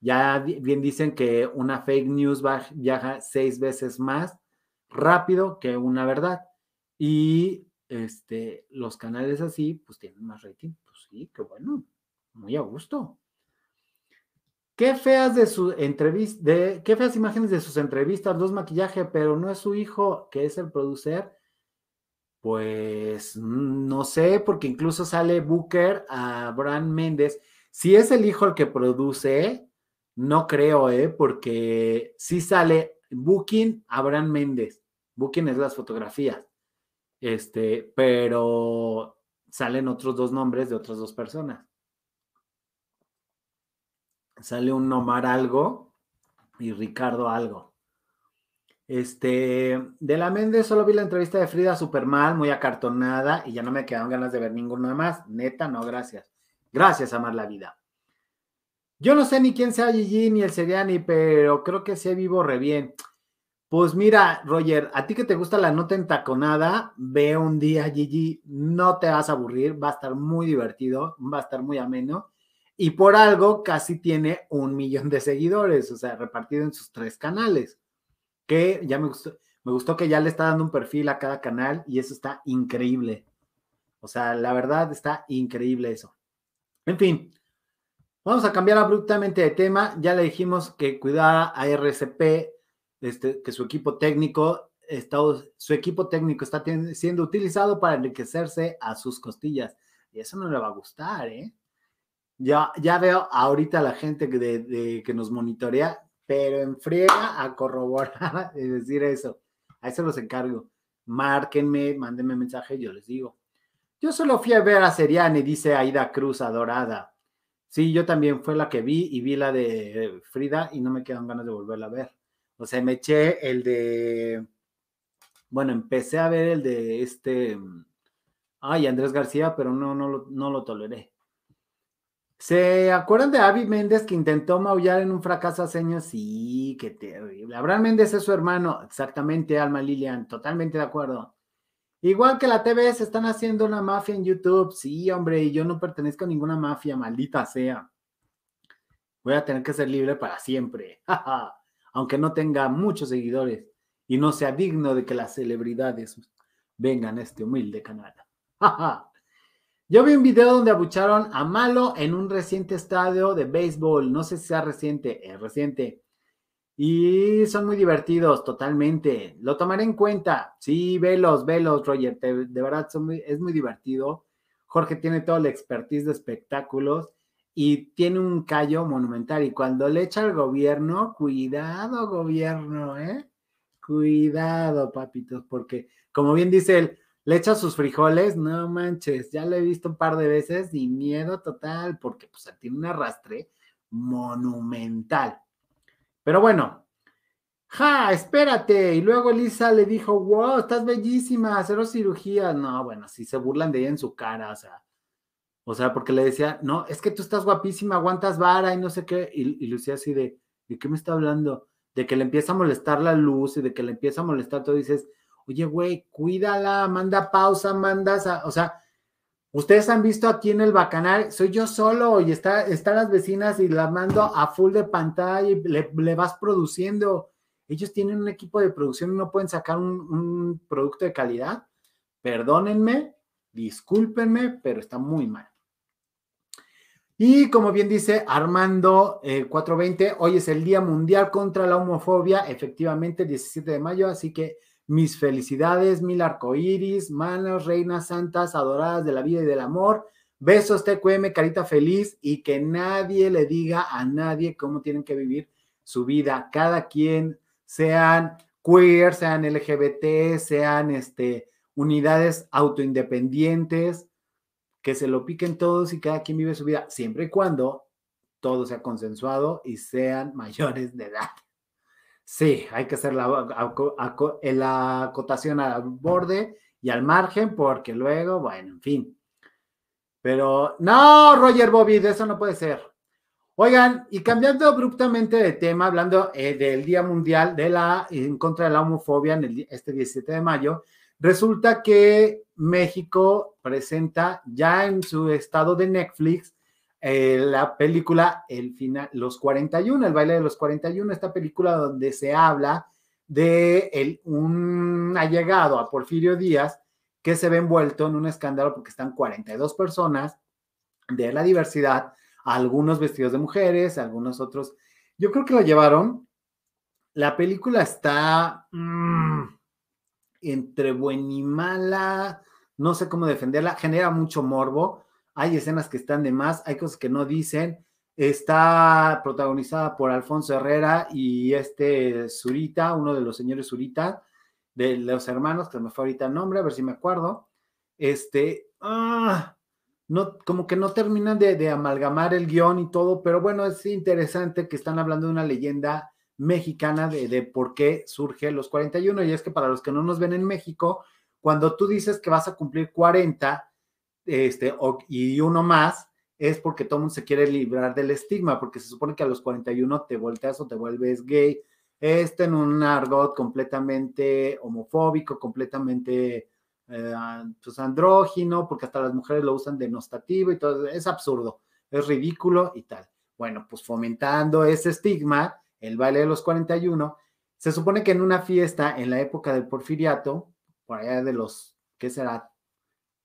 Ya bien dicen que una fake news viaja seis veces más rápido que una verdad. Y este, los canales así, pues tienen más rating. Pues sí, qué bueno, muy a gusto. Qué feas de su entrevista, de, qué feas imágenes de sus entrevistas, dos maquillaje, pero no es su hijo, que es el producer. Pues no sé, porque incluso sale Booker a Abraham Méndez. Si es el hijo el que produce, no creo, ¿eh? Porque sí sale Booking Abraham Méndez. Booking es las fotografías. Este, pero salen otros dos nombres de otras dos personas sale un Omar algo y Ricardo algo. Este, de la Méndez solo vi la entrevista de Frida super mal, muy acartonada, y ya no me quedan ganas de ver ninguna más. Neta, no, gracias. Gracias, amar la vida. Yo no sé ni quién sea Gigi ni el Seriani, pero creo que se vivo re bien. Pues mira, Roger, a ti que te gusta la nota entaconada, ve un día Gigi, no te vas a aburrir, va a estar muy divertido, va a estar muy ameno y por algo casi tiene un millón de seguidores, o sea, repartido en sus tres canales, que ya me gustó, me gustó que ya le está dando un perfil a cada canal y eso está increíble. O sea, la verdad está increíble eso. En fin, vamos a cambiar abruptamente de tema. Ya le dijimos que cuidara a RCP, este, que su equipo técnico está, su equipo técnico está siendo utilizado para enriquecerse a sus costillas. Y eso no le va a gustar, ¿eh? Ya, ya veo ahorita la gente que, nos monitorea, pero en friega a corroborar y decir eso. Ahí se los encargo. Márquenme, mándenme mensaje, yo les digo. Yo solo fui a ver a Seriani, dice Aida Cruz, adorada. Sí, yo también fue la que vi y vi la de Frida y no me quedan ganas de volverla a ver. O sea, me eché el de. Bueno, empecé a ver el de este. Ay, Andrés García, pero no, no, no lo toleré. ¿Se acuerdan de Avi Méndez que intentó maullar en un fracaso hace años? Sí, qué terrible. Abraham Méndez es su hermano. Exactamente, Alma Lilian. Totalmente de acuerdo. Igual que la TV se están haciendo una mafia en YouTube. Sí, hombre, y yo no pertenezco a ninguna mafia, maldita sea. Voy a tener que ser libre para siempre. Aunque no tenga muchos seguidores y no sea digno de que las celebridades vengan a este humilde canal. Yo vi un video donde abucharon a Malo en un reciente estadio de béisbol. No sé si sea reciente, es reciente. Y son muy divertidos, totalmente. Lo tomaré en cuenta. Sí, velos, velos, Roger. de verdad, es muy divertido. Jorge tiene toda la expertise de espectáculos y tiene un callo monumental. Y cuando le echa al gobierno, cuidado, gobierno, ¿eh? Cuidado, papitos, porque como bien dice él, le echa sus frijoles, no manches, ya lo he visto un par de veces y miedo total, porque pues tiene un arrastre monumental. Pero bueno, ja, espérate. Y luego Lisa le dijo, wow, estás bellísima, cero cirugía. No, bueno, si se burlan de ella en su cara, o sea, o sea, porque le decía, no, es que tú estás guapísima, aguantas vara y no sé qué. Y, Lucía así de, ¿de qué me está hablando? De que le empieza a molestar la luz y de que le empieza a molestar todo. Dices, oye, güey, cuídala, manda pausa, manda, o sea, ustedes han visto aquí en el bacanal, soy yo solo y está, están las vecinas y las mando a full de pantalla y le, vas produciendo. Ellos tienen un equipo de producción y no pueden sacar un, producto de calidad. Perdónenme, discúlpenme, pero está muy mal. Y como bien dice Armando 420, eh, hoy es el Día Mundial contra la Homofobia, efectivamente, el 17 de mayo, así que mis felicidades, mil arcoíris, manos, reinas santas, adoradas de la vida y del amor. Besos, TQM, carita feliz y que nadie le diga a nadie cómo tienen que vivir su vida. Cada quien, sean queer, sean LGBT, sean este, unidades autoindependientes, que se lo piquen todos y cada quien vive su vida, siempre y cuando todo sea consensuado y sean mayores de edad. Sí, hay que hacer la, la acotación al borde y al margen, porque luego, bueno, en fin. Pero no, Roger Bobby, de eso no puede ser. Oigan, y cambiando abruptamente de tema, hablando eh, del Día Mundial de la en contra de la homofobia en el, este 17 de mayo, resulta que México presenta ya en su estado de Netflix eh, la película El final, Los 41, el baile de los 41, esta película donde se habla de el, un allegado a Porfirio Díaz que se ve envuelto en un escándalo porque están 42 personas de la diversidad, algunos vestidos de mujeres, algunos otros. Yo creo que lo llevaron. La película está mm, entre buena y mala, no sé cómo defenderla, genera mucho morbo hay escenas que están de más, hay cosas que no dicen. Está protagonizada por Alfonso Herrera y este Zurita, uno de los señores Zurita, de los hermanos, que me fue ahorita el nombre, a ver si me acuerdo. Este, ah, no, como que no terminan de, amalgamar el guion y todo, pero bueno, es interesante que están hablando de una leyenda mexicana de, de, por qué surge los 41. Y es que para los que no nos ven en México, cuando tú dices que vas a cumplir 40, este, y uno más, es porque todo mundo se quiere librar del estigma, porque se supone que a los 41 te volteas o te vuelves gay. Este en un argot completamente homofóbico, completamente eh, pues andrógino, porque hasta las mujeres lo usan denostativo y todo. Es absurdo, es ridículo y tal. Bueno, pues fomentando ese estigma, el baile de los 41, se supone que en una fiesta en la época del porfiriato, por allá de los, ¿qué será?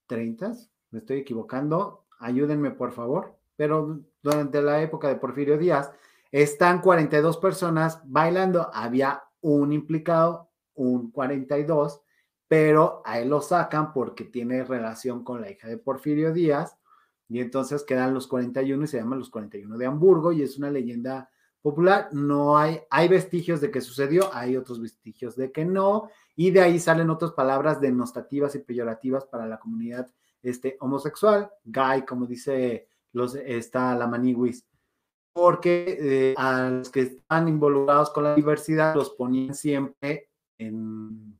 ¿30? me estoy equivocando, ayúdenme por favor, pero durante la época de Porfirio Díaz, están 42 personas bailando, había un implicado, un 42, pero a él lo sacan porque tiene relación con la hija de Porfirio Díaz, y entonces quedan los 41 y se llaman los 41 de Hamburgo, y es una leyenda popular, no hay, hay vestigios de que sucedió, hay otros vestigios de que no, y de ahí salen otras palabras denostativas y peyorativas para la comunidad este, homosexual, gay, como dice los, está la maniwis, porque eh, a los que están involucrados con la diversidad los ponían siempre en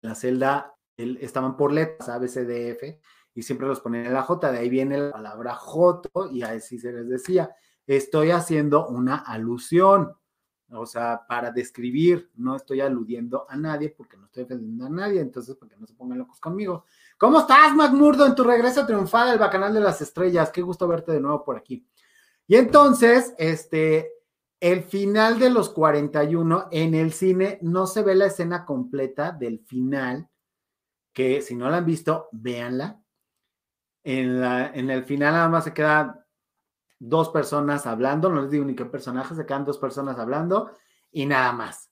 la celda, estaban por letras ABCDF y siempre los ponían en la J, de ahí viene la palabra Joto y así se les decía, estoy haciendo una alusión, o sea, para describir, no estoy aludiendo a nadie porque no estoy defendiendo a nadie, entonces, porque no se pongan locos conmigo. ¿Cómo estás, McMurdo, en tu regreso triunfal al Bacanal de las Estrellas? Qué gusto verte de nuevo por aquí. Y entonces, este, el final de los 41 en el cine no se ve la escena completa del final, que si no la han visto, véanla. En, la, en el final nada más se quedan dos personas hablando, no les digo ni qué personaje, se quedan dos personas hablando y nada más.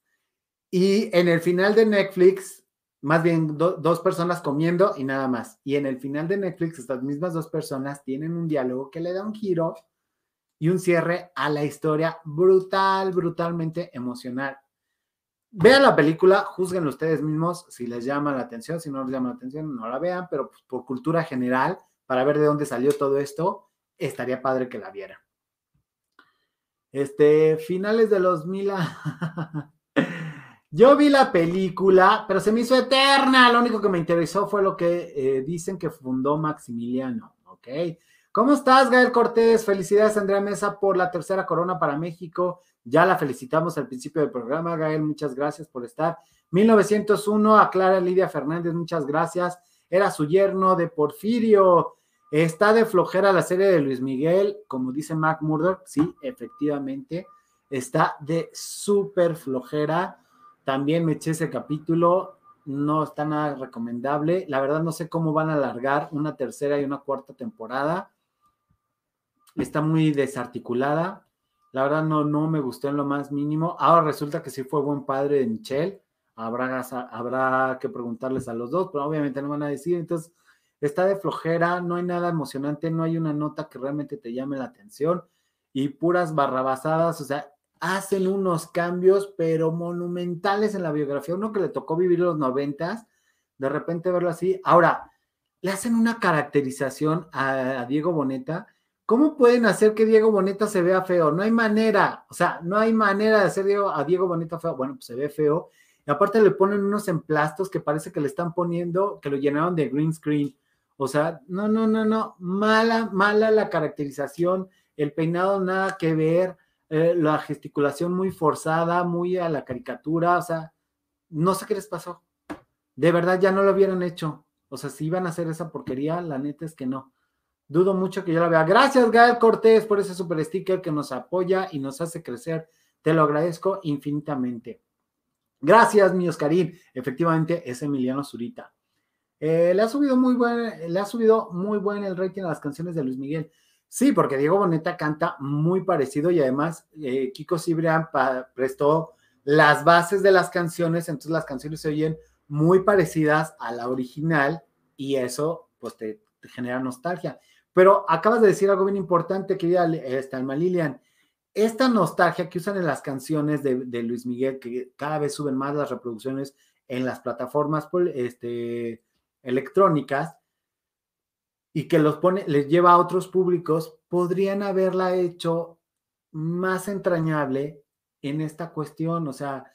Y en el final de Netflix más bien dos personas comiendo y nada más. Y en el final de Netflix, estas mismas dos personas tienen un diálogo que le da un giro y un cierre a la historia brutal, brutalmente emocional. Vean la película, juzguen ustedes mismos si les llama la atención, si no les llama la atención, no la vean, pero pues, por cultura general, para ver de dónde salió todo esto, estaría padre que la vieran. Este, finales de los mil... Yo vi la película, pero se me hizo eterna. Lo único que me interesó fue lo que eh, dicen que fundó Maximiliano. ¿Ok? ¿Cómo estás, Gael Cortés? Felicidades, Andrea Mesa, por la tercera corona para México. Ya la felicitamos al principio del programa, Gael. Muchas gracias por estar. 1901, a Clara Lidia Fernández, muchas gracias. Era su yerno de Porfirio. Está de flojera la serie de Luis Miguel, como dice Mac Murdock. Sí, efectivamente. Está de súper flojera también me eché ese capítulo, no está nada recomendable. La verdad no sé cómo van a alargar una tercera y una cuarta temporada. Está muy desarticulada. La verdad no, no me gustó en lo más mínimo. Ahora resulta que sí fue buen padre de Michelle. Habrá, habrá que preguntarles a los dos, pero obviamente no van a decir. Entonces, está de flojera, no hay nada emocionante, no hay una nota que realmente te llame la atención y puras barrabasadas. O sea, hacen unos cambios, pero monumentales en la biografía. Uno que le tocó vivir los noventas, de repente verlo así. Ahora, le hacen una caracterización a, Diego Boneta. ¿Cómo pueden hacer que Diego Boneta se vea feo? No hay manera, o sea, no hay manera de hacer a Diego Boneta feo. Bueno, pues se ve feo. Y aparte le ponen unos emplastos que parece que le están poniendo, que lo llenaron de green screen. O sea, no, no, no, no. Mala, mala la caracterización. El peinado nada que ver. Eh, la gesticulación muy forzada, muy a la caricatura. O sea, no sé qué les pasó. De verdad ya no lo hubieran hecho. O sea, si iban a hacer esa porquería, la neta es que no. Dudo mucho que yo la vea. Gracias, Gael Cortés, por ese super sticker que nos apoya y nos hace crecer. Te lo agradezco infinitamente. Gracias, mi Oscarín. Efectivamente, es Emiliano Zurita. Eh, le ha subido muy buen, le ha subido muy buen el rating a las canciones de Luis Miguel. Sí, porque Diego Boneta canta muy parecido y además eh, Kiko Cibrián prestó las bases de las canciones, entonces las canciones se oyen muy parecidas a la original y eso pues te, genera nostalgia. Pero acabas de decir algo bien importante, querida esta Alma Lilian. Esta nostalgia que usan en las canciones de, Luis Miguel, que cada vez suben más las reproducciones en las plataformas este, electrónicas y que los pone, les lleva a otros públicos, podrían haberla hecho más entrañable en esta cuestión. O sea,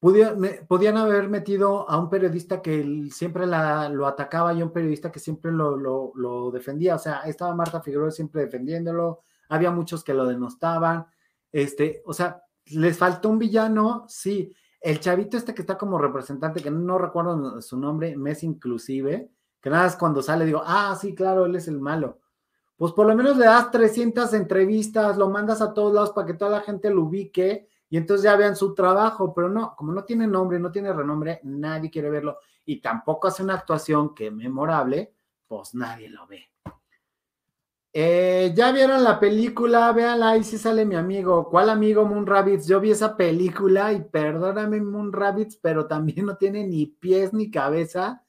podían haber metido a un periodista que siempre lo atacaba y a un periodista que siempre lo, defendía. O sea, estaba Marta Figueroa siempre defendiéndolo, había muchos que lo denostaban. Este, o sea, les faltó un villano, sí. El chavito este que está como representante, que no recuerdo su nombre, Mes inclusive, que nada más cuando sale digo, ah, sí, claro, él es el malo. Pues por lo menos le das 300 entrevistas, lo mandas a todos lados para que toda la gente lo ubique y entonces ya vean su trabajo, pero no, como no tiene nombre, no tiene renombre, nadie quiere verlo y tampoco hace una actuación que memorable, pues nadie lo ve. Eh, ya vieron la película, véanla, ahí sí sale mi amigo. ¿Cuál amigo Moon Rabbits? Yo vi esa película y perdóname Moon Rabbits, pero también no tiene ni pies ni cabeza.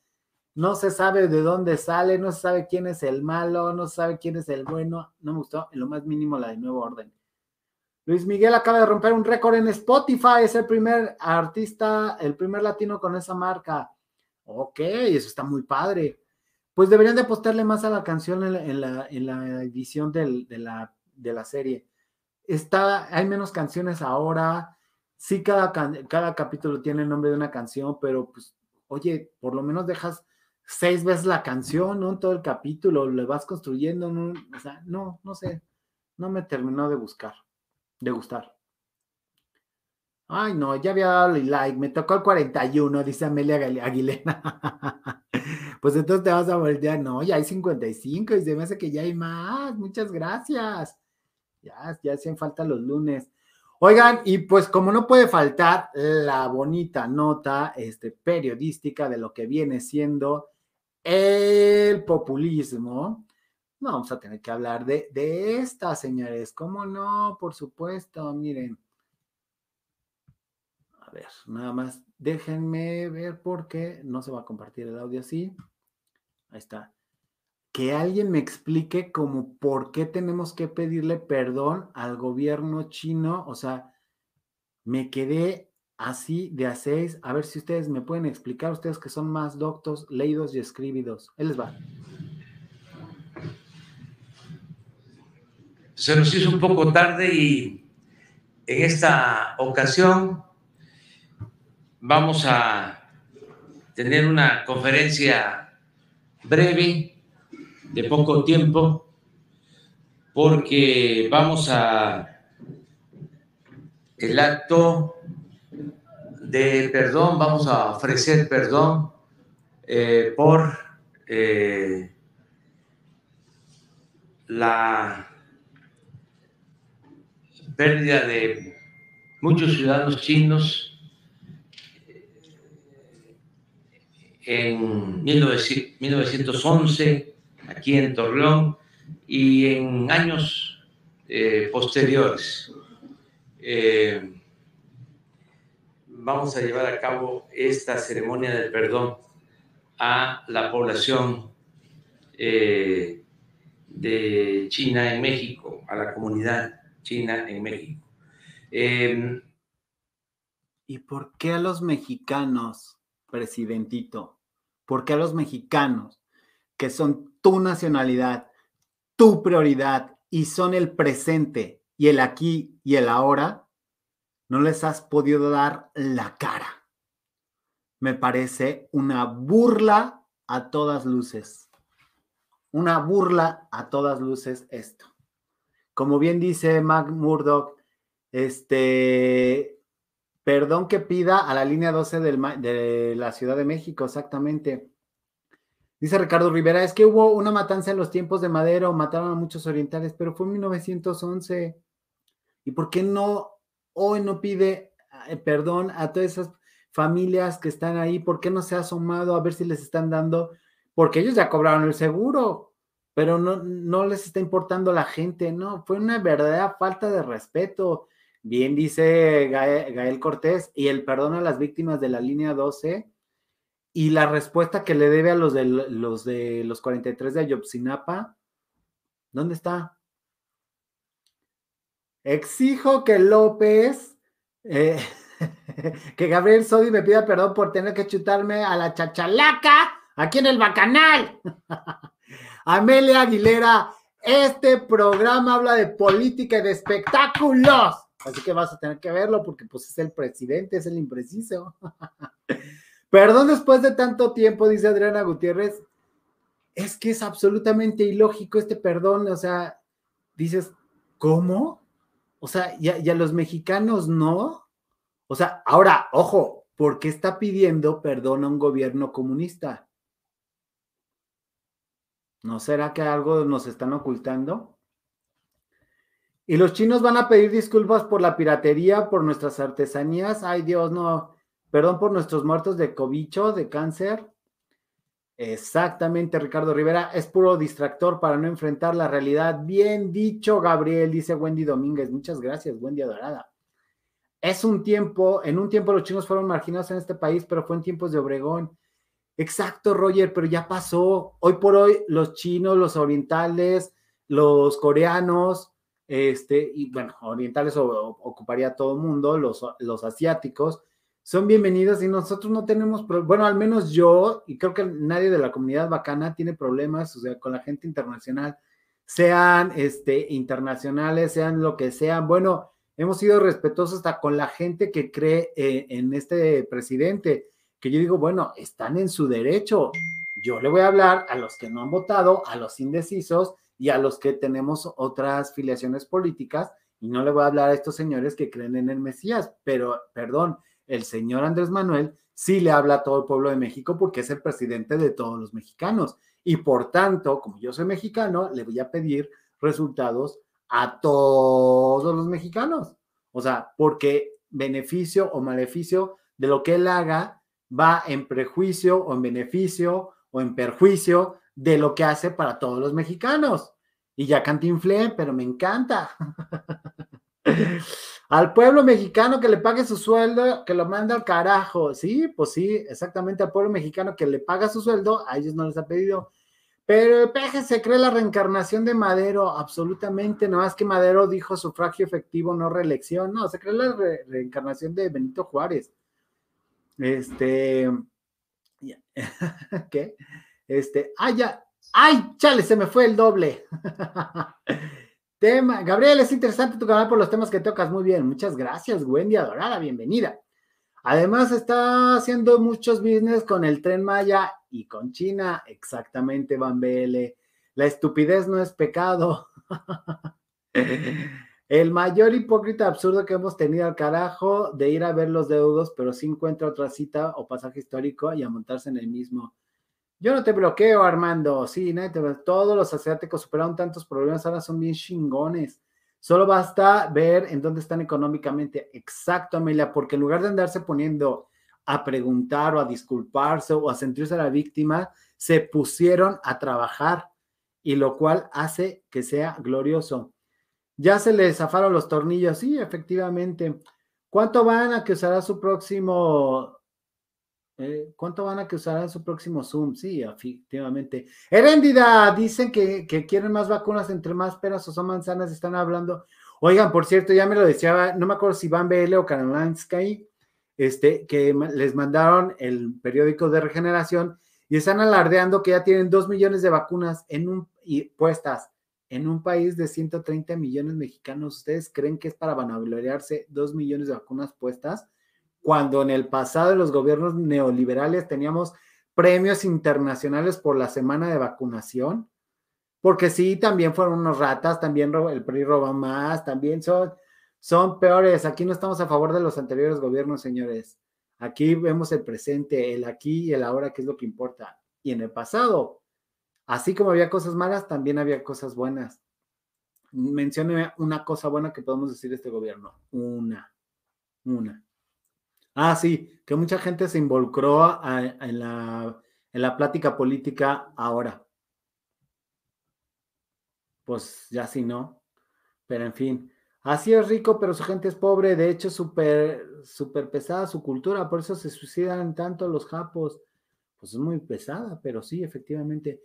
No se sabe de dónde sale, no se sabe quién es el malo, no se sabe quién es el bueno. No me gustó en lo más mínimo la de Nuevo Orden. Luis Miguel acaba de romper un récord en Spotify, es el primer artista, el primer latino con esa marca. Ok, eso está muy padre. Pues deberían de apostarle más a la canción en la, edición de, la, de la serie. Está, hay menos canciones ahora. Sí, cada, cada capítulo tiene el nombre de una canción, pero pues, oye, por lo menos dejas seis veces la canción, ¿no? En todo el capítulo, le vas construyendo, ¿no? O sea, no, no sé, no me terminó de buscar de gustar. Ay, no, ya había dado el like, me tocó el 41, dice Amelia Aguilera. pues entonces te vas a voltear, no, ya hay 55 y se me hace que ya hay más. Muchas gracias. Ya, ya hacen falta los lunes. Oigan, y pues como no puede faltar la bonita nota este, periodística de lo que viene siendo el populismo, no vamos a tener que hablar de, de esta, señores. ¿Cómo no? Por supuesto, miren. A ver, nada más déjenme ver por qué no se va a compartir el audio así. Ahí está. Que alguien me explique como por qué tenemos que pedirle perdón al gobierno chino. O sea, me quedé así de a seis. A ver si ustedes me pueden explicar, ustedes que son más doctos, leídos y escribidos. Él les va. se nos hizo un poco tarde y en esta ocasión vamos a tener una conferencia breve de poco tiempo porque vamos a el acto de perdón, vamos a ofrecer perdón eh, por eh, la pérdida de muchos ciudadanos chinos en 1911 aquí en Torreón y en años eh, posteriores. Eh, vamos a llevar a cabo esta ceremonia del perdón a la población eh, de China en México, a la comunidad China en México. Em, ¿Y por qué a los mexicanos, presidentito? porque a los mexicanos, que son tu nacionalidad, tu prioridad y son el presente y el aquí y el ahora, no les has podido dar la cara. Me parece una burla a todas luces. Una burla a todas luces esto. Como bien dice Mac Murdoch, este, perdón que pida a la línea 12 de la Ciudad de México, exactamente. Dice Ricardo Rivera, es que hubo una matanza en los tiempos de Madero, mataron a muchos orientales, pero fue en 1911. ¿Y por qué no hoy no pide eh, perdón a todas esas familias que están ahí? ¿Por qué no se ha asomado a ver si les están dando? Porque ellos ya cobraron el seguro, pero no, no les está importando la gente, ¿no? Fue una verdadera falta de respeto. Bien dice Gael, Cortés, y el perdón a las víctimas de la línea 12 y la respuesta que le debe a los de los, de los 43 de Ayotzinapa, ¿dónde está? Exijo que López, eh, que Gabriel Sodi me pida perdón por tener que chutarme a la chachalaca aquí en el Bacanal. Amelia Aguilera, este programa habla de política y de espectáculos. Así que vas a tener que verlo porque pues es el presidente, es el impreciso. Perdón después de tanto tiempo, dice Adriana Gutiérrez. Es que es absolutamente ilógico este perdón. O sea, dices, ¿cómo? O sea, ya, ya los mexicanos no. O sea, ahora, ojo, ¿por qué está pidiendo perdón a un gobierno comunista? ¿No será que algo nos están ocultando? Y los chinos van a pedir disculpas por la piratería, por nuestras artesanías. Ay Dios, no. Perdón por nuestros muertos de cobicho, de cáncer. Exactamente, Ricardo Rivera. Es puro distractor para no enfrentar la realidad. Bien dicho, Gabriel, dice Wendy Domínguez. Muchas gracias, Wendy Adorada. Es un tiempo, en un tiempo los chinos fueron marginados en este país, pero fue en tiempos de Obregón. Exacto, Roger, pero ya pasó. Hoy por hoy los chinos, los orientales, los coreanos, este, y bueno, orientales ocuparía todo el mundo, los, los asiáticos, son bienvenidos y nosotros no tenemos, bueno, al menos yo, y creo que nadie de la comunidad bacana tiene problemas, o sea, con la gente internacional, sean este, internacionales, sean lo que sean. Bueno, hemos sido respetuosos hasta con la gente que cree eh, en este presidente que yo digo, bueno, están en su derecho. Yo le voy a hablar a los que no han votado, a los indecisos y a los que tenemos otras filiaciones políticas, y no le voy a hablar a estos señores que creen en el Mesías, pero, perdón, el señor Andrés Manuel sí le habla a todo el pueblo de México porque es el presidente de todos los mexicanos. Y por tanto, como yo soy mexicano, le voy a pedir resultados a todos los mexicanos. O sea, porque beneficio o maleficio de lo que él haga va en prejuicio o en beneficio o en perjuicio de lo que hace para todos los mexicanos. Y ya cantinflé, pero me encanta. al pueblo mexicano que le pague su sueldo, que lo manda al carajo. Sí, pues sí, exactamente al pueblo mexicano que le paga su sueldo, a ellos no les ha pedido. Pero el peje se cree la reencarnación de Madero, absolutamente, no más que Madero dijo sufragio efectivo, no reelección, no, se cree la reencarnación de Benito Juárez. Este, ¿qué? Este, ay, ya, ay, chale, se me fue el doble. Tema, Gabriel, es interesante tu canal por los temas que tocas muy bien. Muchas gracias, Wendy Adorada, bienvenida. Además, está haciendo muchos business con el tren Maya y con China. Exactamente, Van BL. La estupidez no es pecado. El mayor hipócrita absurdo que hemos tenido al carajo de ir a ver los deudos, pero si encuentra otra cita o pasaje histórico y a montarse en el mismo. Yo no te bloqueo, Armando. Sí, todos los asiáticos superaron tantos problemas, ahora son bien chingones. Solo basta ver en dónde están económicamente. Exacto, Amelia, porque en lugar de andarse poniendo a preguntar o a disculparse o a sentirse la víctima, se pusieron a trabajar y lo cual hace que sea glorioso. Ya se le zafaron los tornillos, sí, efectivamente. ¿Cuánto van a que usará su próximo? Eh, ¿Cuánto van a que usará su próximo Zoom? Sí, efectivamente. Heréndida, dicen que, quieren más vacunas entre más peras o son manzanas, están hablando. Oigan, por cierto, ya me lo decía, no me acuerdo si Van BL o Karolansky, este, que les mandaron el periódico de regeneración y están alardeando que ya tienen dos millones de vacunas en un, y puestas en un país de 130 millones mexicanos. ¿Ustedes creen que es para vanagloriarse dos millones de vacunas puestas? Cuando en el pasado los gobiernos neoliberales teníamos premios internacionales por la semana de vacunación. Porque sí, también fueron unos ratas, también el PRI roba más, también son, son peores. Aquí no estamos a favor de los anteriores gobiernos, señores. Aquí vemos el presente, el aquí y el ahora, que es lo que importa. Y en el pasado, así como había cosas malas, también había cosas buenas. Mencióneme una cosa buena que podemos decir de este gobierno. Una. Una. Ah, sí, que mucha gente se involucró en, la, plática política ahora. Pues ya sí, ¿no? Pero en fin. Así es rico, pero su gente es pobre, de hecho, súper, súper pesada su cultura, por eso se suicidan tanto los japos. Pues es muy pesada, pero sí, efectivamente.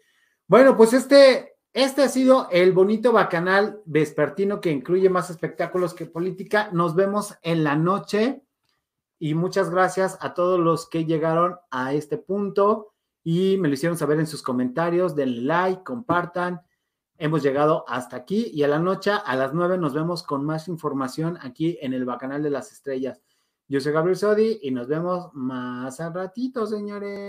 Bueno, pues este, este ha sido el bonito bacanal vespertino que incluye más espectáculos que política. Nos vemos en la noche y muchas gracias a todos los que llegaron a este punto y me lo hicieron saber en sus comentarios. Denle like, compartan Hemos llegado hasta aquí y a la noche, a las nueve, nos vemos con más información aquí en el Bacanal de las Estrellas. Yo soy Gabriel Sodi y nos vemos más al ratito, señores.